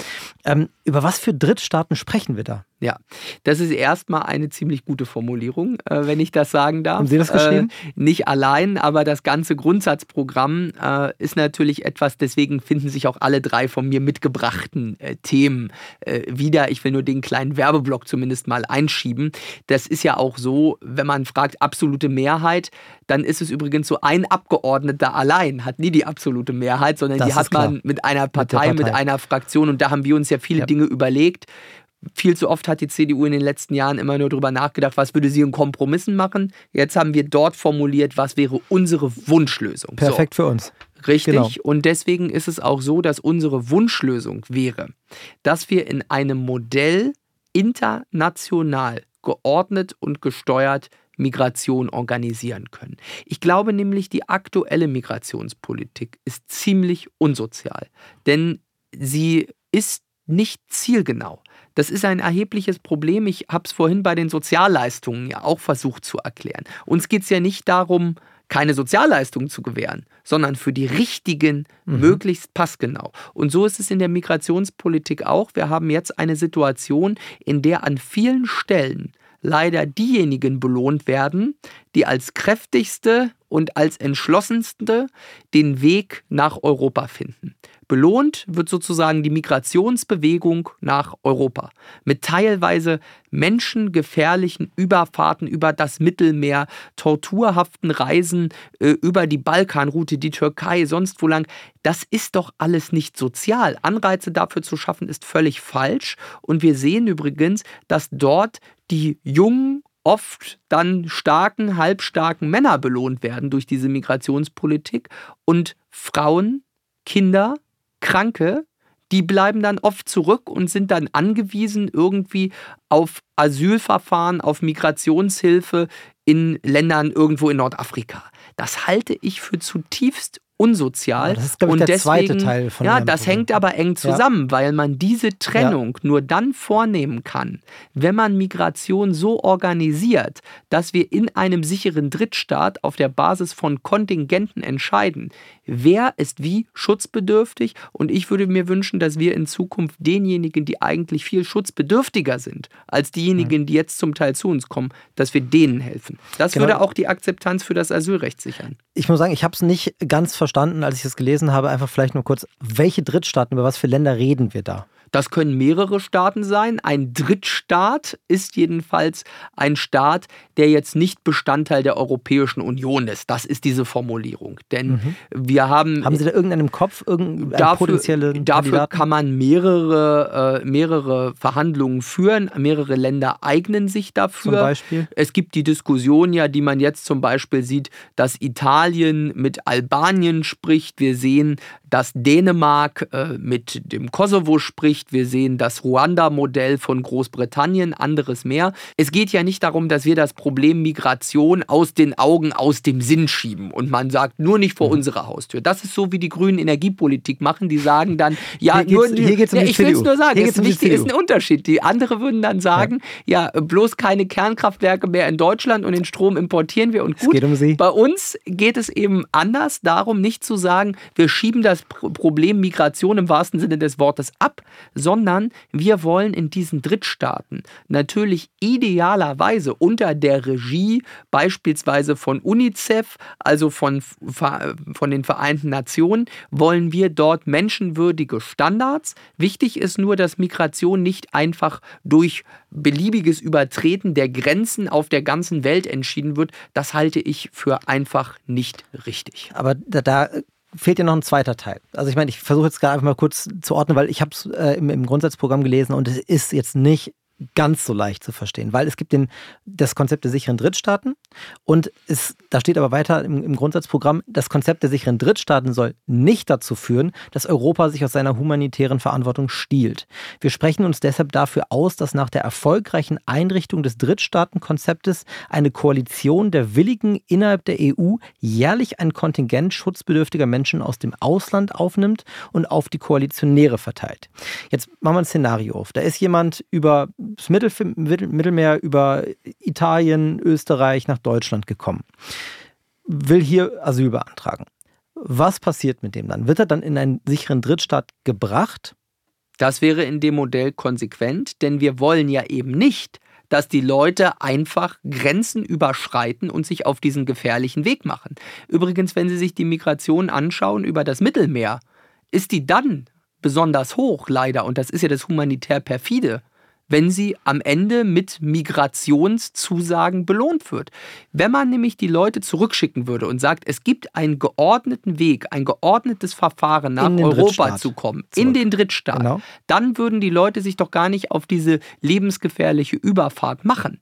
Ähm, über was für Drittstaaten sprechen wir da? Ja, das ist erstmal eine ziemlich gute Formulierung, äh, wenn ich das sagen darf. Haben Sie das geschrieben? Äh, nicht allein, aber das ganze Grundsatzprogramm äh, ist natürlich etwas, deswegen finden sich auch alle drei von mir mitgebrachten äh, Themen äh, wieder. Ich will nur den kleinen Werbeblock zumindest mal einschieben. Das ist ja auch so, wenn man fragt, absolute Mehrheit, dann ist es übrigens so, ein Abgeordneter allein hat nie die absolute Mehrheit, sondern das die hat man mit einer Partei, mit, Partei. mit, einer Fraktion und da haben wir uns ja viele ja. Dinge überlegt viel zu oft hat die CDU in den letzten Jahren immer nur darüber nachgedacht, was würde sie in Kompromissen machen. Jetzt haben wir dort formuliert, was wäre unsere Wunschlösung. Perfekt so. für uns. Richtig. Genau. Und deswegen ist es auch so, dass unsere Wunschlösung wäre, dass wir in einem Modell international geordnet und gesteuert Migration organisieren können. Ich glaube nämlich, die aktuelle Migrationspolitik ist ziemlich unsozial, denn sie ist nicht zielgenau. Das ist ein erhebliches Problem. Ich habe es vorhin bei den Sozialleistungen ja auch versucht zu erklären. Uns geht es ja nicht darum, keine Sozialleistungen zu gewähren, sondern für die richtigen, mhm. möglichst passgenau. Und so ist es in der Migrationspolitik auch. Wir haben jetzt eine Situation, in der an vielen Stellen leider diejenigen belohnt werden, die als kräftigste und als entschlossenste den Weg nach Europa finden. Belohnt wird sozusagen die Migrationsbewegung nach Europa mit teilweise menschengefährlichen Überfahrten über das Mittelmeer, torturhaften Reisen äh, über die Balkanroute, die Türkei, sonst wo lang. Das ist doch alles nicht sozial. Anreize dafür zu schaffen, ist völlig falsch. Und wir sehen übrigens, dass dort die jungen oft dann starken, halbstarken Männer belohnt werden durch diese Migrationspolitik und Frauen, Kinder, Kranke, die bleiben dann oft zurück und sind dann angewiesen irgendwie auf Asylverfahren, auf Migrationshilfe in Ländern irgendwo in Nordafrika. Das halte ich für zutiefst unsozial. das ist, ich, und der deswegen, zweite Teil von Ja, das Problem. hängt aber eng zusammen, weil man diese Trennung nur dann vornehmen kann, wenn man Migration so organisiert, dass wir in einem sicheren Drittstaat auf der Basis von Kontingenten entscheiden, wer ist wie schutzbedürftig. Und ich würde mir wünschen, dass wir in Zukunft denjenigen, die eigentlich viel schutzbedürftiger sind, als diejenigen, die jetzt zum Teil zu uns kommen, dass wir denen helfen. Das Genau. würde auch die Akzeptanz für das Asylrecht sichern. Ich muss sagen, ich habe es nicht ganz verstanden, als ich es gelesen habe. Einfach vielleicht nur kurz, welche Drittstaaten, über was für Länder reden wir da? Das können mehrere Staaten sein. Ein Drittstaat ist jedenfalls ein Staat, der jetzt nicht Bestandteil der Europäischen Union ist. Das ist diese Formulierung. Denn wir haben. Haben Sie da irgendeinen im Kopf, irgendeinen dafür, potenziellen dafür Kandidaten? kann man mehrere, äh, mehrere Verhandlungen führen. Mehrere Länder eignen sich dafür. Zum Beispiel? Es gibt die Diskussion ja, die man jetzt zum Beispiel sieht, dass Italien mit Albanien spricht. Wir sehen, dass Dänemark äh, mit dem Kosovo spricht. Wir sehen das Ruanda-Modell von Großbritannien, anderes mehr. Es geht ja nicht darum, dass wir das Problem Migration aus den Augen, aus dem Sinn schieben und man sagt, nur nicht vor Mhm. unserer Haustür. Das ist so, wie die Grünen Energiepolitik machen. Die sagen dann, ja, Hier nur, hier geht's um ja, ich will es nur sagen, Hier es ist, um wichtig, ist ein Unterschied. Die andere würden dann sagen, ja, bloß keine Kernkraftwerke mehr in Deutschland und den Strom importieren wir und gut. geht um Sie. Bei uns geht es eben anders darum, nicht zu sagen, wir schieben das Pro- Problem Migration im wahrsten Sinne des Wortes ab, sondern wir wollen in diesen Drittstaaten natürlich idealerweise unter der Regie beispielsweise von UNICEF, also von, von den Vereinten Nationen, wollen wir dort menschenwürdige Standards. Wichtig ist nur, dass Migration nicht einfach durch beliebiges Übertreten der Grenzen auf der ganzen Welt entschieden wird. Das halte ich für einfach nicht richtig. Aber da, da fehlt ja noch ein zweiter Teil. Also ich meine, ich versuche jetzt gerade einfach mal kurz zu ordnen, weil ich habe es äh, im, im Grundsatzprogramm gelesen und es ist jetzt nicht ganz so leicht zu verstehen, weil es gibt den, das Konzept der sicheren Drittstaaten und es, da steht aber weiter im, im Grundsatzprogramm, das Konzept der sicheren Drittstaaten soll nicht dazu führen, dass Europa sich aus seiner humanitären Verantwortung stiehlt. Wir sprechen uns deshalb dafür aus, dass nach der erfolgreichen Einrichtung des Drittstaatenkonzeptes eine Koalition der Willigen innerhalb der EU jährlich ein Kontingent schutzbedürftiger Menschen aus dem Ausland aufnimmt und auf die Koalitionäre verteilt. Jetzt machen wir ein Szenario auf. Da ist jemand über das Mittelmeer, über Italien, Österreich nach Deutschland gekommen, will hier Asyl beantragen. Was passiert mit dem dann? Wird er dann in einen sicheren Drittstaat gebracht? Das wäre in dem Modell konsequent, denn wir wollen ja eben nicht, dass die Leute einfach Grenzen überschreiten und sich auf diesen gefährlichen Weg machen. Übrigens, wenn Sie sich die Migration anschauen über das Mittelmeer, ist die dann besonders hoch, leider, und das ist ja das humanitär perfide, wenn sie am Ende mit Migrationszusagen belohnt wird. Wenn man nämlich die Leute zurückschicken würde und sagt, es gibt einen geordneten Weg, ein geordnetes Verfahren nach Europa zu kommen, zurück. in den Drittstaat, Genau. dann würden die Leute sich doch gar nicht auf diese lebensgefährliche Überfahrt machen.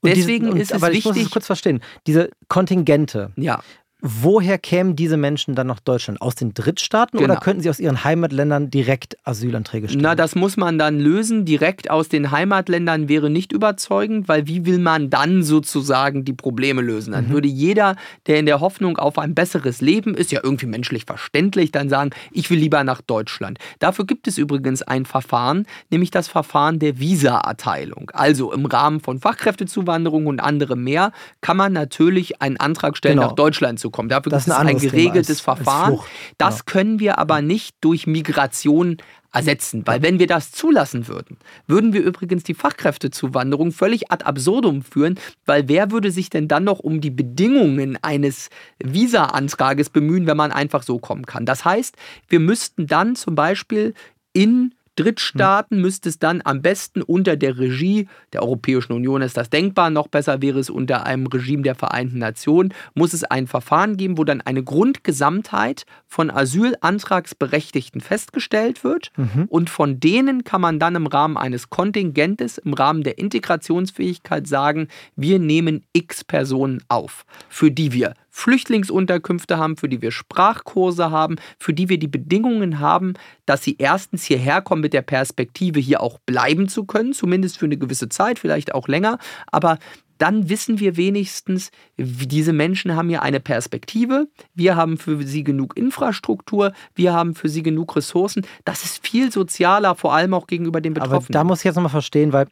Und Deswegen diese, ist es aber ich muss wichtig. es kurz verstehen. Diese Kontingente, ja. Woher kämen diese Menschen dann nach Deutschland? Aus den Drittstaaten Genau. oder könnten sie aus ihren Heimatländern direkt Asylanträge stellen? Na, das muss man dann lösen. Direkt aus den Heimatländern wäre nicht überzeugend, weil wie will man dann sozusagen die Probleme lösen? Dann würde jeder, der in der Hoffnung auf ein besseres Leben ist, ja irgendwie menschlich verständlich, dann sagen, ich will lieber nach Deutschland. Dafür gibt es übrigens ein Verfahren, nämlich das Verfahren der Visa-Erteilung. Also im Rahmen von Fachkräftezuwanderung und anderem mehr kann man natürlich einen Antrag stellen, Genau. nach Deutschland zu kommen. Dafür Das gibt ist es ein geregeltes Verfahren. Das Genau. können wir aber nicht durch Migration ersetzen, weil wenn wir das zulassen würden, würden wir übrigens die Fachkräftezuwanderung völlig ad absurdum führen, weil wer würde sich denn dann noch um die Bedingungen eines Visa-Antrages bemühen, wenn man einfach so kommen kann? Das heißt, wir müssten dann zum Beispiel in Drittstaaten müsste es dann am besten unter der Regie der Europäischen Union ist das denkbar, noch besser wäre es unter einem Regime der Vereinten Nationen, muss es ein Verfahren geben, wo dann eine Grundgesamtheit von Asylantragsberechtigten festgestellt wird. Und von denen kann man dann im Rahmen eines Kontingentes, im Rahmen der Integrationsfähigkeit sagen, wir nehmen x Personen auf, für die wir Flüchtlingsunterkünfte haben, für die wir Sprachkurse haben, für die wir die Bedingungen haben, dass sie erstens hierher kommen mit der Perspektive, hier auch bleiben zu können, zumindest für eine gewisse Zeit, vielleicht auch länger. Aber dann wissen wir wenigstens, diese Menschen haben hier eine Perspektive, wir haben für sie genug Infrastruktur, wir haben für sie genug Ressourcen. Das ist viel sozialer, vor allem auch gegenüber den Betroffenen. Aber da muss ich jetzt nochmal verstehen, weil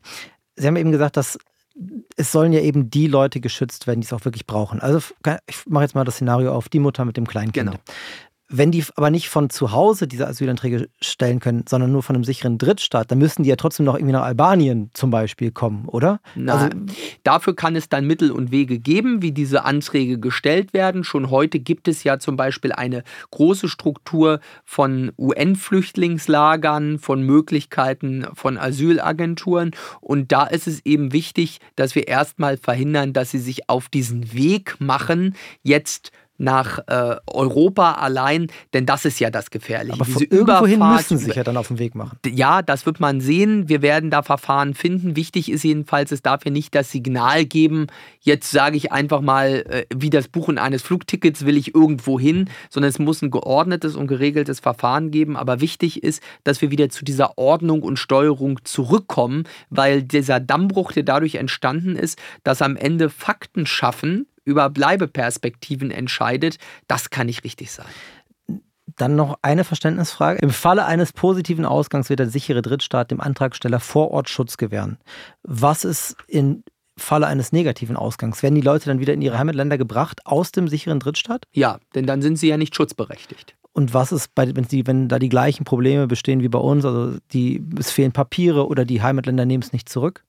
Sie haben eben gesagt, dass es sollen ja eben die Leute geschützt werden, die es auch wirklich brauchen. Also ich mache jetzt mal das Szenario auf, die Mutter mit dem Kleinkind. Genau. Wenn die aber nicht von zu Hause diese Asylanträge stellen können, sondern nur von einem sicheren Drittstaat, dann müssen die ja trotzdem noch irgendwie nach Albanien zum Beispiel kommen, oder? Nein. Also, Dafür kann es dann Mittel und Wege geben, wie diese Anträge gestellt werden. Schon heute gibt es ja zum Beispiel eine große Struktur von UN-Flüchtlingslagern, von Möglichkeiten von Asylagenturen. Und da ist es eben wichtig, dass wir erstmal verhindern, dass sie sich auf diesen Weg machen, jetzt nach äh, Europa allein, denn das ist ja das Gefährliche. Aber Diese irgendwohin müssen sie sich ja dann auf den Weg machen. Ja, das wird man sehen. Wir werden da Verfahren finden. Wichtig ist jedenfalls, es darf ja nicht das Signal geben, jetzt sage ich einfach mal, äh, wie das Buchen eines Flugtickets will ich irgendwo hin, sondern es muss ein geordnetes und geregeltes Verfahren geben. Aber wichtig ist, dass wir wieder zu dieser Ordnung und Steuerung zurückkommen, weil dieser Dammbruch, der dadurch entstanden ist, dass am Ende Fakten schaffen, über Bleibeperspektiven entscheidet, das kann nicht richtig sein. Dann noch eine Verständnisfrage. Im Falle eines positiven Ausgangs wird der sichere Drittstaat dem Antragsteller vor Ort Schutz gewähren. Was ist im Falle eines negativen Ausgangs? Werden die Leute dann wieder in ihre Heimatländer gebracht aus dem sicheren Drittstaat? Ja, denn dann sind sie ja nicht schutzberechtigt. Und was ist, bei, wenn, die, wenn da die gleichen Probleme bestehen wie bei uns, also die, es fehlen Papiere oder die Heimatländer nehmen es nicht zurück?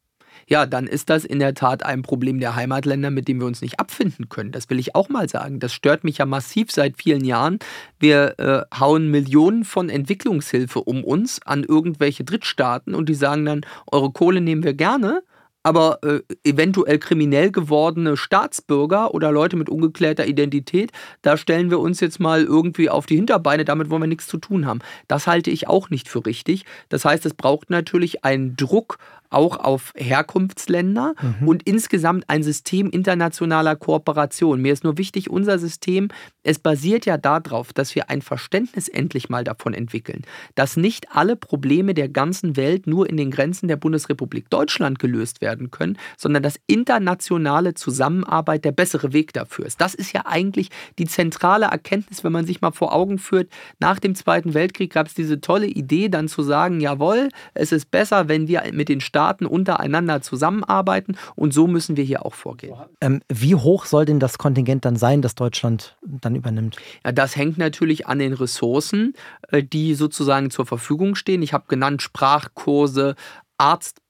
Ja, dann ist das in der Tat ein Problem der Heimatländer, mit dem wir uns nicht abfinden können. Das will ich auch mal sagen. Das stört mich ja massiv seit vielen Jahren. Wir äh, hauen Millionen von Entwicklungshilfe um uns an irgendwelche Drittstaaten und die sagen dann, eure Kohle nehmen wir gerne, aber äh, eventuell kriminell gewordene Staatsbürger oder Leute mit ungeklärter Identität, da stellen wir uns jetzt mal irgendwie auf die Hinterbeine, damit wollen wir nichts zu tun haben. Das halte ich auch nicht für richtig. Das heißt, es braucht natürlich einen Druck auch auf Herkunftsländer mhm. und insgesamt ein System internationaler Kooperation. Mir ist nur wichtig, unser System, es basiert ja darauf, dass wir ein Verständnis endlich mal davon entwickeln, dass nicht alle Probleme der ganzen Welt nur in den Grenzen der Bundesrepublik Deutschland gelöst werden können, sondern dass internationale Zusammenarbeit der bessere Weg dafür ist. Das ist ja eigentlich die zentrale Erkenntnis, wenn man sich mal vor Augen führt, nach dem Zweiten Weltkrieg gab es diese tolle Idee, dann zu sagen, jawohl, es ist besser, wenn wir mit den Staaten Staaten untereinander zusammenarbeiten und so müssen wir hier auch vorgehen. Ähm, wie hoch soll denn das Kontingent dann sein, das Deutschland dann übernimmt? Ja, das hängt natürlich an den Ressourcen, äh, die sozusagen zur Verfügung stehen. Ich habe genannt Sprachkurse, Arzt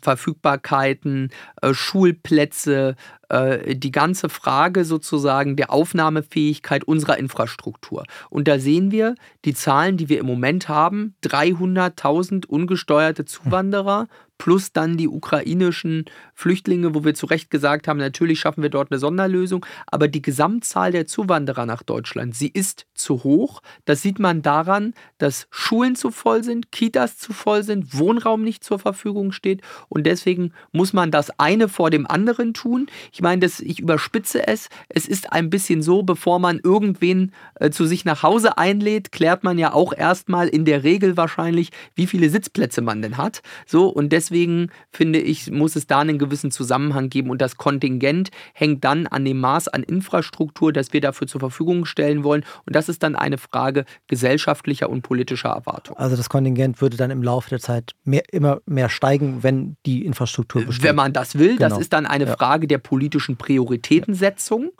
Verfügbarkeiten, äh, Schulplätze, äh, die ganze Frage sozusagen der Aufnahmefähigkeit unserer Infrastruktur. Und da sehen wir die Zahlen, die wir im Moment haben, 300.000 ungesteuerte Zuwanderer plus dann die ukrainischen Flüchtlinge, wo wir zu Recht gesagt haben, natürlich schaffen wir dort eine Sonderlösung, aber die Gesamtzahl der Zuwanderer nach Deutschland, sie ist zu hoch. Das sieht man daran, dass Schulen zu voll sind, Kitas zu voll sind, Wohnraum nicht zur Verfügung steht und deswegen muss man das eine vor dem anderen tun. Ich meine, das, ich überspitze es. Es ist ein bisschen so, bevor man irgendwen äh, zu sich nach Hause einlädt, klärt man ja auch erstmal in der Regel wahrscheinlich, wie viele Sitzplätze man denn hat. So und deswegen deswegen finde ich, muss es da einen gewissen Zusammenhang geben und das Kontingent hängt dann an dem Maß an Infrastruktur, das wir dafür zur Verfügung stellen wollen. Und das ist dann eine Frage gesellschaftlicher und politischer Erwartung. Also das Kontingent würde dann im Laufe der Zeit mehr, immer mehr steigen, wenn die Infrastruktur besteht. Wenn man das will, genau. das ist dann eine ja. Frage der politischen Prioritätensetzung.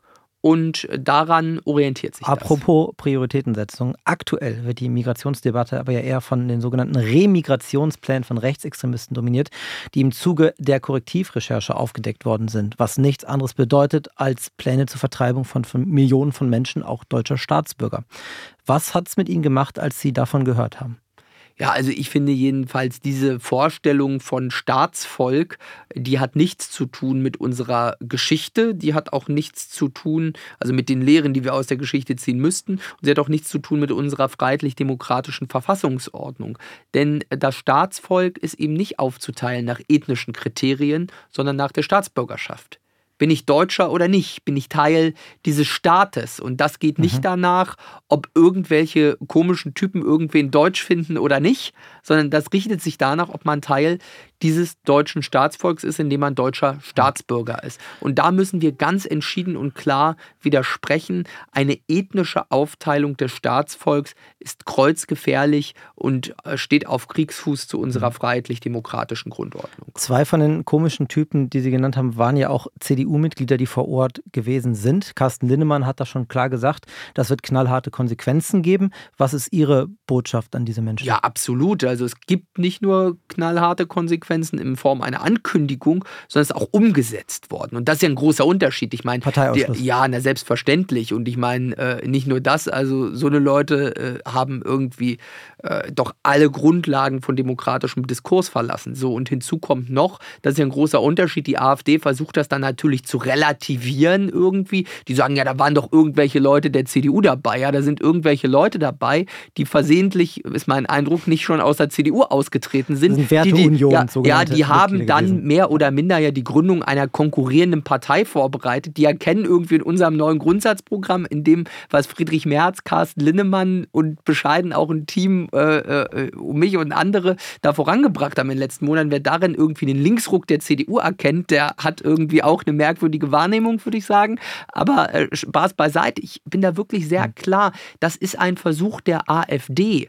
Und daran orientiert sich Apropos das. Prioritätensetzung. Aktuell wird die Migrationsdebatte aber ja eher von den sogenannten Remigrationsplänen von Rechtsextremisten dominiert, die im Zuge der Korrektivrecherche aufgedeckt worden sind, was nichts anderes bedeutet als Pläne zur Vertreibung von, von Millionen von Menschen, auch deutscher Staatsbürger. Was hat es mit Ihnen gemacht, als Sie davon gehört haben? Ja, also ich finde jedenfalls diese Vorstellung von Staatsvolk, die hat nichts zu tun mit unserer Geschichte, die hat auch nichts zu tun, also mit den Lehren, die wir aus der Geschichte ziehen müssten, und sie hat auch nichts zu tun mit unserer freiheitlich-demokratischen Verfassungsordnung. Denn das Staatsvolk ist eben nicht aufzuteilen nach ethnischen Kriterien, sondern nach der Staatsbürgerschaft. Bin ich Deutscher oder nicht? Bin ich Teil dieses Staates? Und das geht nicht mhm. danach, ob irgendwelche komischen Typen irgendwen deutsch finden oder nicht, sondern das richtet sich danach, ob man Teil dieses deutschen Staatsvolks ist, indem man deutscher Staatsbürger ist. Und da müssen wir ganz entschieden und klar widersprechen. Eine ethnische Aufteilung des Staatsvolks ist kreuzgefährlich und äh, steht auf Kriegsfuß zu unserer mhm. freiheitlich-demokratischen Grundordnung. Zwei von den komischen Typen, die Sie genannt haben, waren ja auch CDU-Mitglieder, die vor Ort gewesen sind. Carsten Linnemann hat das schon klar gesagt, das wird knallharte Konsequenzen geben. Was ist Ihre Botschaft an diese Menschen? Ja, absolut. Also es gibt nicht nur knallharte Konsequenzen in Form einer Ankündigung, sondern es ist auch umgesetzt worden. Und das ist ja ein großer Unterschied. Ich meine. Der, ja, na, selbstverständlich. Und ich meine, äh, nicht nur das, also so eine Leute äh, haben irgendwie äh, doch alle Grundlagen von demokratischem Diskurs verlassen. So, und hinzu kommt noch, das ist ja ein großer Unterschied, die AfD versucht das dann natürlich zu relativieren irgendwie. Die sagen, ja, da waren doch irgendwelche Leute der CDU dabei. Ja, da sind irgendwelche Leute dabei, die versehentlich, ist mein Eindruck, nicht schon aus der CDU ausgetreten sind. Das sind Werteunion, ja, ja, die haben dann gewesen. mehr oder minder ja die Gründung einer konkurrierenden Partei vorbereitet. Die erkennen irgendwie in unserem neuen Grundsatzprogramm, in dem, was Friedrich Merz, Carsten Linnemann und bescheiden auch ein Team äh, äh, um mich und andere da vorangebracht haben in den letzten Monaten, wer darin irgendwie den Linksruck der CDU erkennt, der hat irgendwie auch eine merkwürdige Wahrnehmung, würde ich sagen. Aber äh, Spaß beiseite, ich bin da wirklich sehr hm. klar, das ist ein Versuch der AfD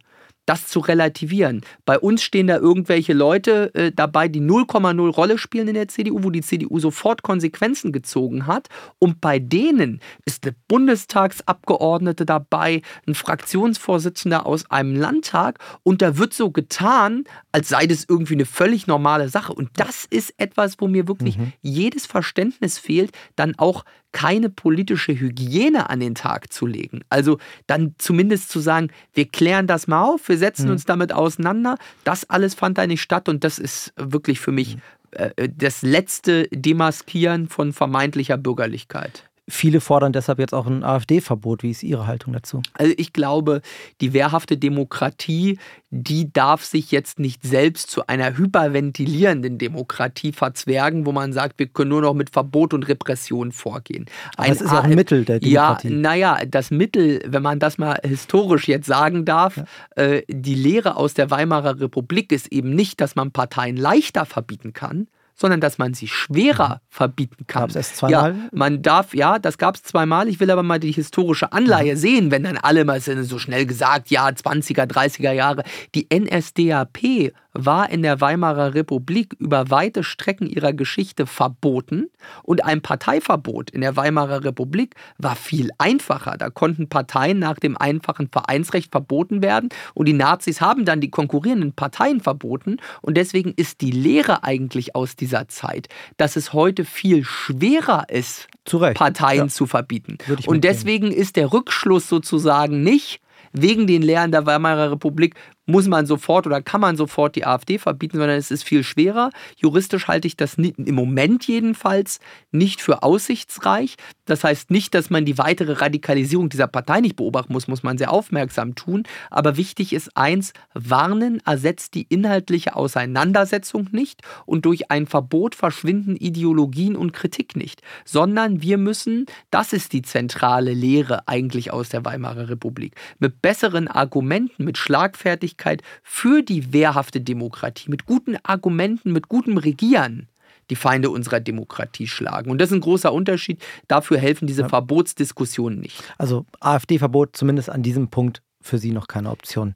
das zu relativieren. Bei uns stehen da irgendwelche Leute äh, dabei, die 0,0 Rolle spielen in der CDU, wo die CDU sofort Konsequenzen gezogen hat. Und bei denen ist eine Bundestagsabgeordnete dabei, ein Fraktionsvorsitzender aus einem Landtag. Und da wird so getan, als sei das irgendwie eine völlig normale Sache. Und das ist etwas, wo mir wirklich mhm. jedes Verständnis fehlt, dann auch keine politische Hygiene an den Tag zu legen. Also dann zumindest zu sagen, wir klären das mal auf, wir setzen mhm. uns damit auseinander. Das alles fand da nicht statt und das ist wirklich für mich mhm. das letzte Demaskieren von vermeintlicher Bürgerlichkeit. Viele fordern deshalb jetzt auch ein AfD-Verbot. Wie ist Ihre Haltung dazu? Also ich glaube, die wehrhafte Demokratie, die darf sich jetzt nicht selbst zu einer hyperventilierenden Demokratie verzwergen, wo man sagt, wir können nur noch mit Verbot und Repression vorgehen. Aber ein das ist ja ein Mittel der Demokratie. Ja, naja, das Mittel, wenn man das mal historisch jetzt sagen darf, ja. äh, die Lehre aus der Weimarer Republik ist eben nicht, dass man Parteien leichter verbieten kann, sondern dass man sie schwerer mhm. verbieten kann. Gab es erst zweimal? Ja, man darf, ja, das gab es zweimal. Ich will aber mal die historische Anleihe mhm. sehen, wenn dann alle mal so schnell gesagt, ja, 20er, 30er Jahre. Die NSDAP war in der Weimarer Republik über weite Strecken ihrer Geschichte verboten und ein Parteiverbot in der Weimarer Republik war viel einfacher. Da konnten Parteien nach dem einfachen Vereinsrecht verboten werden und die Nazis haben dann die konkurrierenden Parteien verboten und deswegen ist die Lehre eigentlich aus dieser Zeit, dass es heute viel schwerer ist, Parteien ja. zu verbieten. Und deswegen ist der Rückschluss sozusagen nicht, wegen den Lehren der Weimarer Republik muss man sofort oder kann man sofort die AfD verbieten, sondern es ist viel schwerer. Juristisch halte ich das im Moment jedenfalls nicht für aussichtsreich. Das heißt nicht, dass man die weitere Radikalisierung dieser Partei nicht beobachten muss, muss man sehr aufmerksam tun. Aber wichtig ist eins, Warnen ersetzt die inhaltliche Auseinandersetzung nicht und durch ein Verbot verschwinden Ideologien und Kritik nicht, sondern wir müssen, das ist die zentrale Lehre eigentlich aus der Weimarer Republik, mit besseren Argumenten, mit Schlagfertigkeit, Möglichkeit für die wehrhafte Demokratie mit guten Argumenten, mit gutem Regieren die Feinde unserer Demokratie schlagen. Und das ist ein großer Unterschied. Dafür helfen diese ja. Verbotsdiskussionen nicht. Also AfD-Verbot zumindest an diesem Punkt für Sie noch keine Option.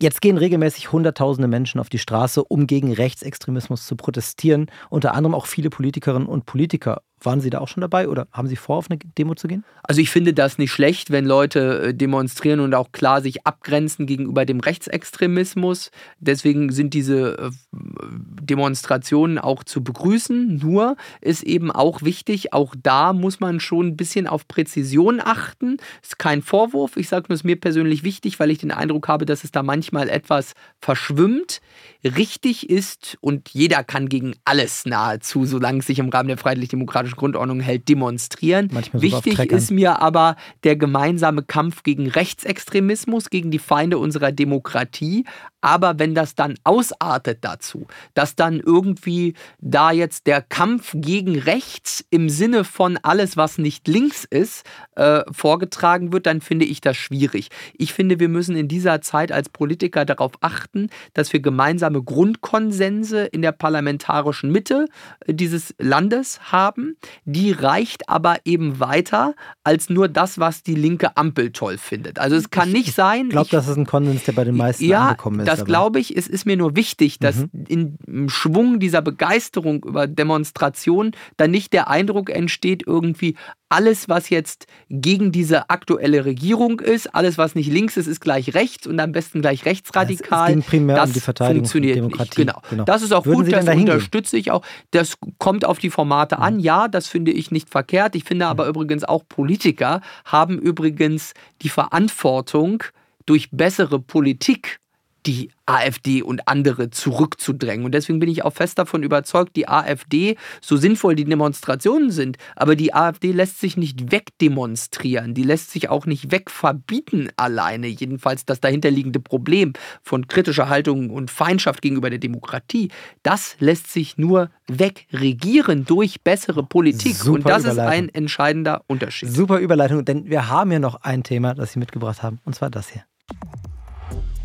Jetzt gehen regelmäßig Hunderttausende Menschen auf die Straße, um gegen Rechtsextremismus zu protestieren. Unter anderem auch viele Politikerinnen und Politiker. Waren Sie da auch schon dabei oder haben Sie vor, auf eine Demo zu gehen? Also ich finde das nicht schlecht, wenn Leute äh, demonstrieren und auch klar sich abgrenzen gegenüber dem Rechtsextremismus. Deswegen sind diese äh, Demonstrationen auch zu begrüßen. Nur ist eben auch wichtig, auch da muss man schon ein bisschen auf Präzision achten. Ist kein Vorwurf. Ich sage nur, es ist mir persönlich wichtig, weil ich den Eindruck habe, dass es da manchmal etwas verschwimmt. Richtig ist und jeder kann gegen alles nahezu, solange es sich im Rahmen der freiheitlich-demokratischen demokratischen Grundordnung hält, demonstrieren. Manchmal Wichtig ist mir aber der gemeinsame Kampf gegen Rechtsextremismus, gegen die Feinde unserer Demokratie. Aber wenn das dann ausartet dazu, dass dann irgendwie da jetzt der Kampf gegen rechts im Sinne von alles, was nicht links ist, äh, vorgetragen wird, dann finde ich das schwierig. Ich finde, wir müssen in dieser Zeit als Politiker darauf achten, dass wir gemeinsame Grundkonsense in der parlamentarischen Mitte dieses Landes haben. Die reicht aber eben weiter als nur das, was die linke Ampel toll findet. Also es kann nicht sein. Ich glaube, das ist ein Konsens, der bei den meisten ja, angekommen ist. das glaube ich. Es ist mir nur wichtig, dass Mhm. in, im Schwung dieser Begeisterung über Demonstrationen dann nicht der Eindruck entsteht, irgendwie alles, was jetzt gegen diese aktuelle Regierung ist, alles, was nicht links ist, ist gleich rechts und am besten gleich rechtsradikal. Ging primär um das die Verteidigung funktioniert Demokratie. Nicht. Genau. Genau. Das ist auch Würden gut, Sie das unterstütze ich auch. Das kommt auf die Formate an. Mhm. Ja, das finde ich nicht verkehrt. Ich finde aber übrigens auch Politiker haben übrigens die Verantwortung, durch bessere Politik die AfD und andere zurückzudrängen. Und deswegen bin ich auch fest davon überzeugt, die AfD, so sinnvoll die Demonstrationen sind, aber die AfD lässt sich nicht wegdemonstrieren, die lässt sich auch nicht wegverbieten alleine. Jedenfalls das dahinterliegende Problem von kritischer Haltung und Feindschaft gegenüber der Demokratie, das lässt sich nur wegregieren durch bessere Politik. Super und das ist ein entscheidender Unterschied. Super Überleitung, denn wir haben ja noch ein Thema, das Sie mitgebracht haben, und zwar das hier.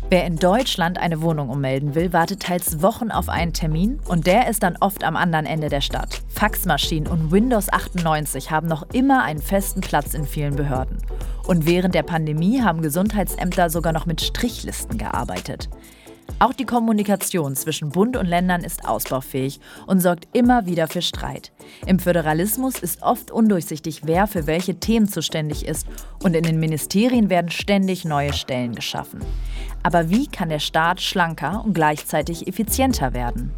Wer in Deutschland eine Wohnung ummelden will, wartet teils Wochen auf einen Termin und der ist dann oft am anderen Ende der Stadt. Faxmaschinen und Windows 98 haben noch immer einen festen Platz in vielen Behörden. Und während der Pandemie haben Gesundheitsämter sogar noch mit Strichlisten gearbeitet. Auch die Kommunikation zwischen Bund und Ländern ist ausbaufähig und sorgt immer wieder für Streit. Im Föderalismus ist oft undurchsichtig, wer für welche Themen zuständig ist und in den Ministerien werden ständig neue Stellen geschaffen. Aber wie kann der Staat schlanker und gleichzeitig effizienter werden?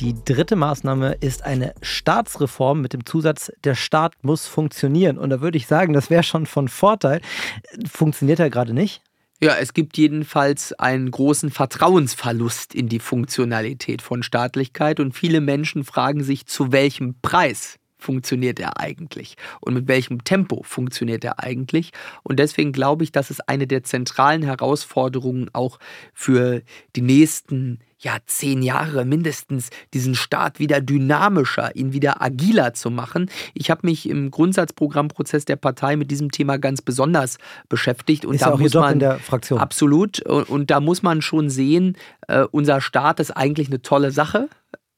Die dritte Maßnahme ist eine Staatsreform mit dem Zusatz, der Staat muss funktionieren. Und da würde ich sagen, das wäre schon von Vorteil. Funktioniert er gerade nicht? Ja, es gibt jedenfalls einen großen Vertrauensverlust in die Funktionalität von Staatlichkeit und viele Menschen fragen sich, zu welchem Preis funktioniert er eigentlich und mit welchem Tempo funktioniert er eigentlich. Und deswegen glaube ich, dass es eine der zentralen Herausforderungen auch für die nächsten ja, zehn Jahre mindestens diesen Staat wieder dynamischer, ihn wieder agiler zu machen. Ich habe mich im Grundsatzprogrammprozess der Partei mit diesem Thema ganz besonders beschäftigt. Und Ist da auch muss man in der Fraktion. Absolut. Und, und da muss man schon sehen, äh, unser Staat ist eigentlich eine tolle Sache,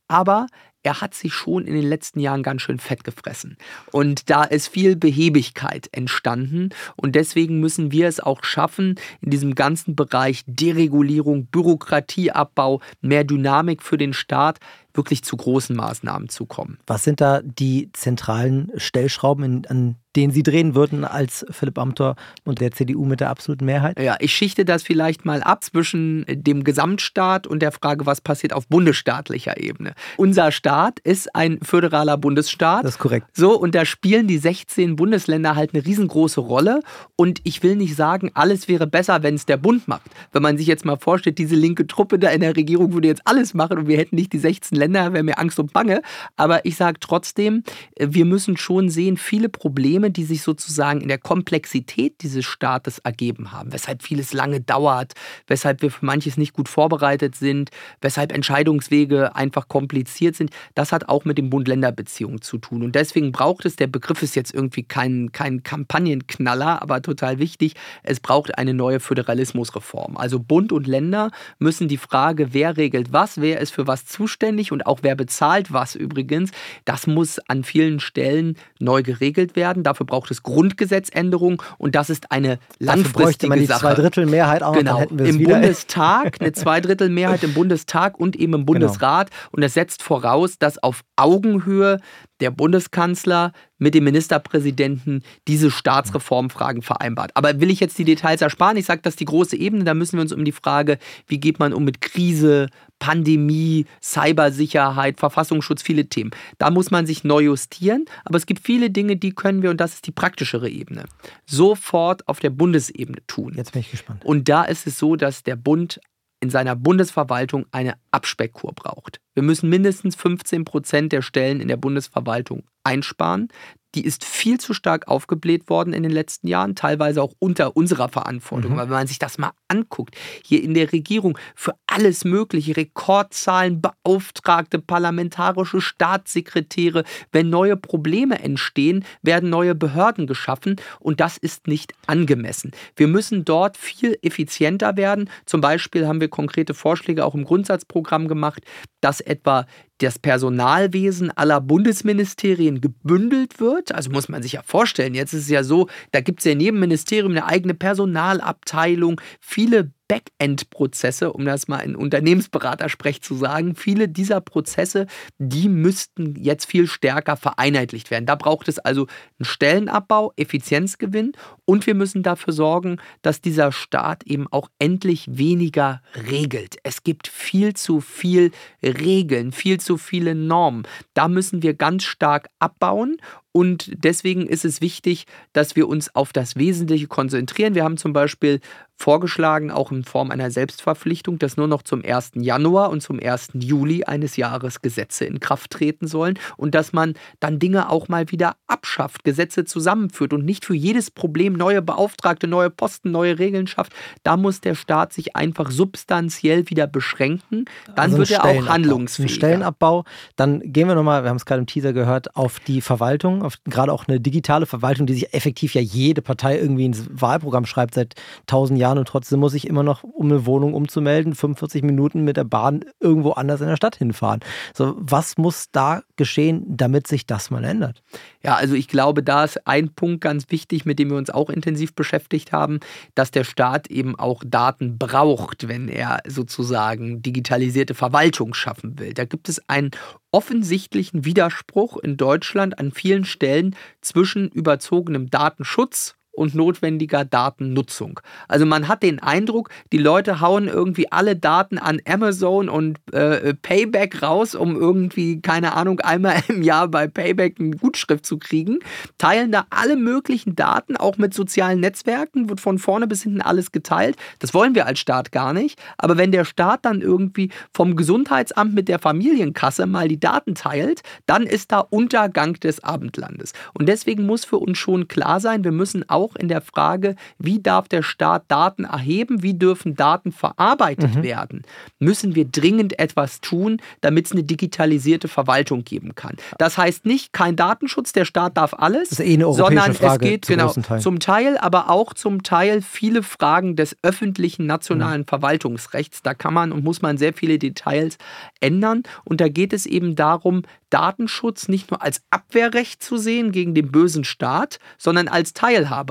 aber er hat sich schon in den letzten Jahren ganz schön fett gefressen. Und da ist viel Behebigkeit entstanden. Und deswegen müssen wir es auch schaffen, in diesem ganzen Bereich Deregulierung, Bürokratieabbau, mehr Dynamik für den Staat, wirklich zu großen Maßnahmen zu kommen. Was sind da die zentralen Stellschrauben, in, an denen Sie drehen würden als Philipp Amthor und der CDU mit der absoluten Mehrheit? Ja, ich schichte das vielleicht mal ab zwischen dem Gesamtstaat und der Frage, was passiert auf bundesstaatlicher Ebene. Unser Staat ist ein föderaler Bundesstaat. Das ist korrekt. So, und da spielen die 16 Bundesländer halt eine riesengroße Rolle. Und ich will nicht sagen, alles wäre besser, wenn es der Bund macht. Wenn man sich jetzt mal vorstellt, diese linke Truppe da in der Regierung würde jetzt alles machen und wir hätten nicht die 16 Länder, wäre mir Angst und Bange. Aber ich sage trotzdem, äh, wir müssen schon sehen, viele Probleme, die sich sozusagen in der Komplexität dieses Staates ergeben haben, weshalb vieles lange dauert, weshalb wir für manches nicht gut vorbereitet sind, weshalb Entscheidungswege einfach kompliziert sind, das hat auch mit den Bund-Länder-Beziehungen zu tun. Und deswegen braucht es, der Begriff ist jetzt irgendwie kein, kein Kampagnenknaller, aber total wichtig, es braucht eine neue Föderalismusreform. Also Bund und Länder müssen die Frage, wer regelt was, wer ist für was zuständig und auch wer bezahlt was übrigens, das muss an vielen Stellen neu geregelt werden. Dafür braucht es Grundgesetzänderungen und das ist eine bräuchte man langfristige die Sache. Zweidrittelmehrheit auch, Genau, im wieder. Bundestag, eine (laughs) Zweidrittelmehrheit im Bundestag und eben im Bundesrat. Und das setzt voraus, dass auf Augenhöhe der Bundeskanzler mit dem Ministerpräsidenten diese Staatsreformfragen vereinbart. Aber will ich jetzt die Details ersparen? Ich sage, das ist die große Ebene. Da müssen wir uns um die Frage, wie geht man um mit Krise, Pandemie, Cybersicherheit, Verfassungsschutz, viele Themen. Da muss man sich neu justieren. Aber es gibt viele Dinge, die können wir, und das ist die praktischere Ebene, sofort auf der Bundesebene tun. Jetzt bin ich gespannt. Und da ist es so, dass der Bund in seiner Bundesverwaltung eine Abspeckkur braucht. Wir müssen mindestens 15 Prozent der Stellen in der Bundesverwaltung einsparen die ist viel zu stark aufgebläht worden in den letzten Jahren, teilweise auch unter unserer Verantwortung. Mhm. Aber wenn man sich das mal anguckt, hier in der Regierung für alles Mögliche, Rekordzahlen, Beauftragte, parlamentarische Staatssekretäre, wenn neue Probleme entstehen, werden neue Behörden geschaffen und das ist nicht angemessen. Wir müssen dort viel effizienter werden. Zum Beispiel haben wir konkrete Vorschläge auch im Grundsatzprogramm gemacht, dass etwa das Personalwesen aller Bundesministerien gebündelt wird. Also muss man sich ja vorstellen, jetzt ist es ja so, da gibt es ja in jedem Ministerium eine eigene Personalabteilung, viele Backend-Prozesse, um das mal in Unternehmensberatersprech zu sagen. Viele dieser Prozesse, die müssten jetzt viel stärker vereinheitlicht werden. Da braucht es also einen Stellenabbau, Effizienzgewinn und wir müssen dafür sorgen, dass dieser Staat eben auch endlich weniger regelt. Es gibt viel zu viel Regeln, viel zu viele Normen. Da müssen wir ganz stark abbauen und deswegen ist es wichtig, dass wir uns auf das Wesentliche konzentrieren. Wir haben zum Beispiel vorgeschlagen, auch in Form einer Selbstverpflichtung, dass nur noch zum 1. Januar und zum 1. Juli eines Jahres Gesetze in Kraft treten sollen und dass man dann Dinge auch mal wieder abschafft, Gesetze zusammenführt und nicht für jedes Problem neue Beauftragte, neue Posten, neue Regeln schafft. Da muss der Staat sich einfach substanziell wieder beschränken. Dann also wird er auch handlungsfähig. Ein Stellenabbau. Dann gehen wir nochmal, wir haben es gerade im Teaser gehört, auf die Verwaltung, auf gerade auch eine digitale Verwaltung, die sich effektiv ja jede Partei irgendwie ins Wahlprogramm schreibt seit tausend Jahren. Und trotzdem muss ich immer noch, um eine Wohnung umzumelden, 45 Minuten mit der Bahn irgendwo anders in der Stadt hinfahren. So, was muss da geschehen, damit sich das mal ändert? Ja, also ich glaube, da ist ein Punkt ganz wichtig, mit dem wir uns auch intensiv beschäftigt haben, dass der Staat eben auch Daten braucht, wenn er sozusagen digitalisierte Verwaltung schaffen will. Da gibt es einen offensichtlichen Widerspruch in Deutschland an vielen Stellen zwischen überzogenem Datenschutz und notwendiger Datennutzung. Also man hat den Eindruck, die Leute hauen irgendwie alle Daten an Amazon und äh, Payback raus, um irgendwie, keine Ahnung, einmal im Jahr bei Payback eine Gutschrift zu kriegen, teilen da alle möglichen Daten, auch mit sozialen Netzwerken, wird von vorne bis hinten alles geteilt. Das wollen wir als Staat gar nicht. Aber wenn der Staat dann irgendwie vom Gesundheitsamt mit der Familienkasse mal die Daten teilt, dann ist da Untergang des Abendlandes. Und deswegen muss für uns schon klar sein, wir müssen auch auch in der Frage, wie darf der Staat Daten erheben, wie dürfen Daten verarbeitet mhm. werden, müssen wir dringend etwas tun, damit es eine digitalisierte Verwaltung geben kann. Das heißt nicht kein Datenschutz, der Staat darf alles, das ist eh eine sondern Frage es geht genau Teil. zum Teil, aber auch zum Teil viele Fragen des öffentlichen nationalen mhm. Verwaltungsrechts. Da kann man und muss man sehr viele Details ändern und da geht es eben darum, Datenschutz nicht nur als Abwehrrecht zu sehen gegen den bösen Staat, sondern als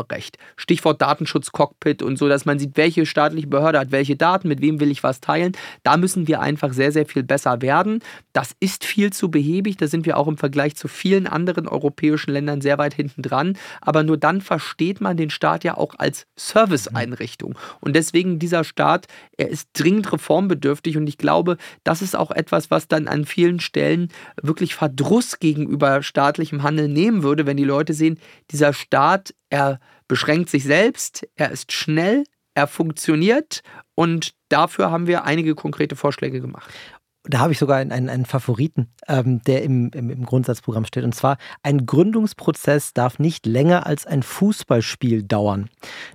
Teilhaberecht. Stichwort Datenschutz-Cockpit und so, dass man sieht, welche staatliche Behörde hat welche Daten, mit wem will ich was teilen. Da müssen wir einfach sehr, sehr viel besser werden. Das ist viel zu behäbig. Da sind wir auch im Vergleich zu vielen anderen europäischen Ländern sehr weit hinten dran. Aber nur dann versteht man den Staat ja auch als Serviceeinrichtung. Und deswegen dieser Staat, er ist dringend reformbedürftig und ich glaube, das ist auch etwas, was dann an vielen Stellen wirklich wirklich Verdruss gegenüber staatlichem Handeln nehmen würde, wenn die Leute sehen, dieser Staat, er beschränkt sich selbst, er ist schnell, er funktioniert und dafür haben wir einige konkrete Vorschläge gemacht da habe ich sogar einen, einen Favoriten, ähm, der im, im, im, Grundsatzprogramm steht. Und zwar, ein Gründungsprozess darf nicht länger als ein Fußballspiel dauern.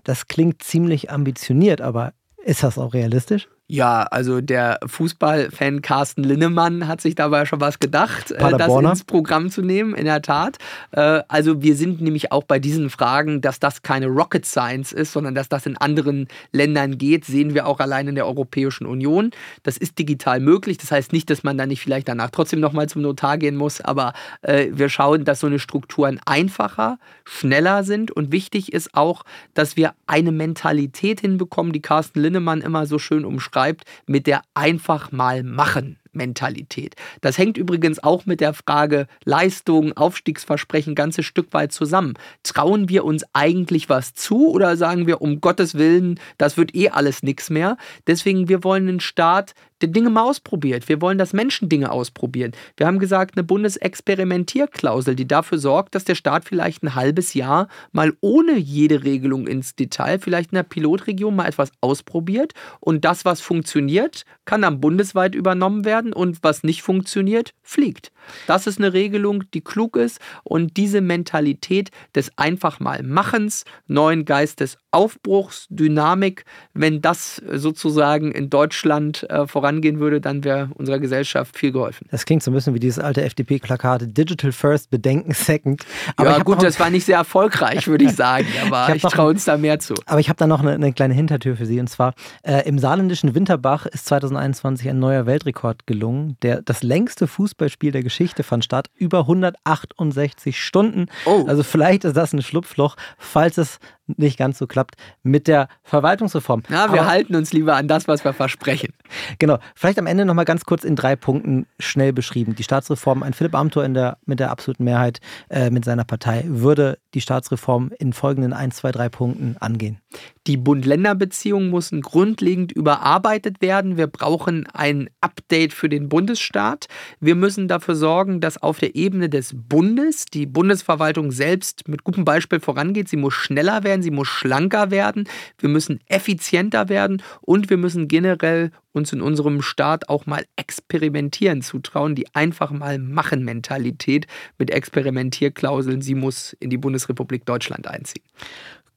Das klingt ziemlich ambitioniert, aber ist das auch realistisch? Ja, also der Fußballfan Carsten Linnemann hat sich dabei schon was gedacht, äh, das ins Programm zu nehmen, in der Tat. Äh, also wir sind nämlich auch bei diesen Fragen, dass das keine Rocket Science ist, sondern dass das in anderen Ländern geht, sehen wir auch allein in der Europäischen Union. Das ist digital möglich. Das heißt nicht, dass man da nicht vielleicht danach trotzdem nochmal zum Notar gehen muss, aber äh, wir schauen, dass so eine Strukturen einfacher, schneller sind und wichtig ist auch, dass wir eine Mentalität hinbekommen, die Carsten Linnemann immer so schön umschreibt beschreibt, mit der einfach mal machen. Mentalität. Das hängt übrigens auch mit der Frage Leistung, Aufstiegsversprechen ganzes Stück weit zusammen. Trauen wir uns eigentlich was zu oder sagen wir um Gottes Willen, das wird eh alles nichts mehr? Deswegen, wir wollen einen Staat, Dinge mal ausprobiert. Wir wollen, dass Menschen Dinge ausprobieren. Wir haben gesagt, eine Bundesexperimentierklausel, die dafür sorgt, dass der Staat vielleicht ein halbes Jahr mal ohne jede Regelung ins Detail, vielleicht in der Pilotregion mal etwas ausprobiert. Und das, was funktioniert, kann dann bundesweit übernommen werden und was nicht funktioniert, fliegt. Das ist eine Regelung, die klug ist und diese Mentalität des einfach mal Machens, neuen Geistes Aufbruchs, Dynamik, wenn das sozusagen in Deutschland äh, vorangehen würde, dann wäre unserer Gesellschaft viel geholfen. Das klingt so ein bisschen wie dieses alte FDP-Plakat Digital First, Bedenken Second. Aber ja gut, das war nicht sehr erfolgreich, würde ich sagen, (laughs) aber ich, ich traue uns da mehr zu. Aber ich habe da noch eine, eine, kleine Hintertür für Sie und zwar äh, im saarländischen Winterbach ist 2021 ein neuer Weltrekord gelungen. Der, das längste Fußballspiel der Geschichte fand statt, über 168 Stunden. Oh. Also vielleicht ist das ein Schlupfloch, falls es nicht ganz so klappt mit der Verwaltungsreform. Ja, wir Aber, halten uns lieber an das, was wir versprechen. (laughs) Genau. Vielleicht am Ende nochmal ganz kurz in drei Punkten schnell beschrieben. Die Staatsreform, ein Philipp Amthor in der, mit der absoluten Mehrheit äh, mit seiner Partei würde die Staatsreform in folgenden ein, zwei, drei Punkten angehen. Die Bund-Länder-Beziehungen müssen grundlegend überarbeitet werden. Wir brauchen ein Update für den Bundesstaat. Wir müssen dafür sorgen, dass auf der Ebene des Bundes die Bundesverwaltung selbst mit gutem Beispiel vorangeht. Sie muss schneller werden, sie muss schlanker werden. Wir müssen effizienter werden und wir müssen generell uns in unserem Staat auch mal experimentieren zutrauen. Die einfach mal machen Mentalität mit Experimentierklauseln, sie muss in die Bundesrepublik Deutschland einziehen.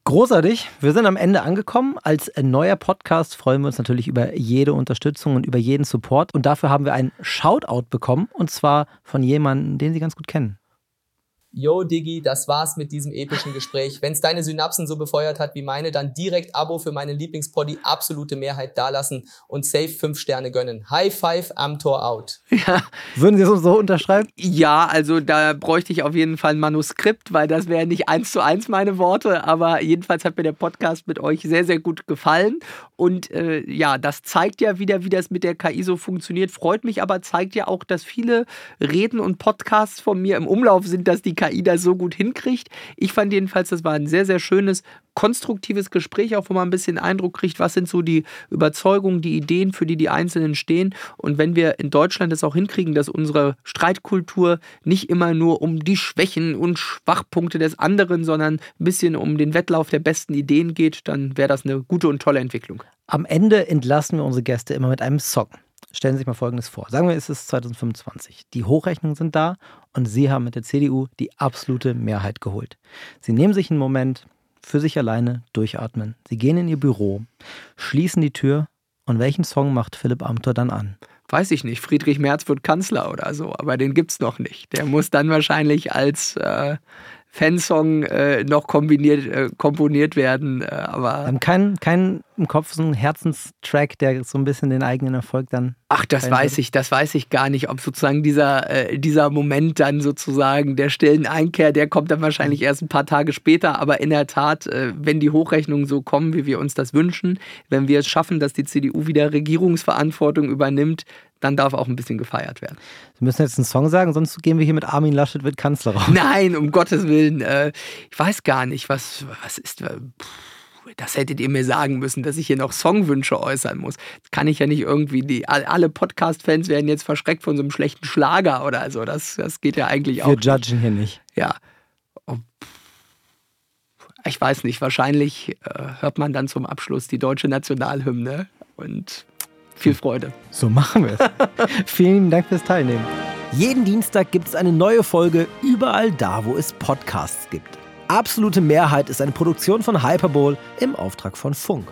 Großartig. Wir sind am Ende angekommen. Als neuer Podcast freuen wir uns natürlich über jede Unterstützung und über jeden Support. Und dafür haben wir einen Shoutout bekommen. Und zwar von jemandem, den Sie ganz gut kennen. Yo, Diggi, das war's mit diesem epischen Gespräch. Wenn es deine Synapsen so befeuert hat wie meine, dann direkt Abo für meinen Lieblingspoddy, absolute Mehrheit dalassen und safe 5 Sterne gönnen. High Five am Tor out. Ja. Würden Sie es so unterschreiben? Ja, also da bräuchte ich auf jeden Fall ein Manuskript, weil das wären nicht eins zu eins meine Worte, aber jedenfalls hat mir der Podcast mit euch sehr, sehr gut gefallen. Und äh, ja, das zeigt ja wieder, wie das mit der KI so funktioniert. Freut mich aber, zeigt ja auch, dass viele Reden und Podcasts von mir im Umlauf sind, dass die KI das so gut hinkriegt. Ich fand jedenfalls, das war ein sehr, sehr schönes, konstruktives Gespräch, auch wo man ein bisschen Eindruck kriegt, was sind so die Überzeugungen, die Ideen, für die die Einzelnen stehen. Und wenn wir in Deutschland es auch hinkriegen, dass unsere Streitkultur nicht immer nur um die Schwächen und Schwachpunkte des anderen, sondern ein bisschen um den Wettlauf der besten Ideen geht, dann wäre das eine gute und tolle Entwicklung. Am Ende entlassen wir unsere Gäste immer mit einem Song. Stellen Sie sich mal Folgendes vor. Sagen wir, es ist 2025. Die Hochrechnungen sind da und Sie haben mit der CDU die absolute Mehrheit geholt. Sie nehmen sich einen Moment für sich alleine, durchatmen. Sie gehen in Ihr Büro, schließen die Tür und welchen Song macht Philipp Amthor dann an? Weiß ich nicht. Friedrich Merz wird Kanzler oder so, aber den gibt es noch nicht. Der muss dann wahrscheinlich als äh, Fansong äh, noch kombiniert, äh, komponiert werden. Äh, aber haben keinen kein im Kopf so einen Herzenstrack, der so ein bisschen den eigenen Erfolg dann. Ach, das weiß ich, das weiß ich gar nicht, ob sozusagen dieser, äh, dieser Moment dann sozusagen der stillen Einkehr, der kommt dann wahrscheinlich erst ein paar Tage später. Aber in der Tat, äh, wenn die Hochrechnungen so kommen, wie wir uns das wünschen, wenn wir es schaffen, dass die CDU wieder Regierungsverantwortung übernimmt, dann darf auch ein bisschen gefeiert werden. Sie müssen jetzt einen Song sagen, sonst gehen wir hier mit Armin Laschet wird Kanzler raus. Nein, um Gottes Willen. Äh, ich weiß gar nicht, was, was ist. Äh, das hättet ihr mir sagen müssen, dass ich hier noch Songwünsche äußern muss. Das kann ich ja nicht irgendwie. Die, alle Podcast-Fans werden jetzt verschreckt von so einem schlechten Schlager oder so. Das, das geht ja eigentlich wir auch. Wir judgen hier nicht. Ja. Oh, ich weiß nicht, wahrscheinlich äh, hört man dann zum Abschluss die deutsche Nationalhymne und viel Freude. So machen wir es. (laughs) Vielen Dank fürs Teilnehmen. Jeden Dienstag gibt es eine neue Folge überall da, wo es Podcasts gibt. Absolute Mehrheit ist eine Produktion von Hyperbowl im Auftrag von Funk.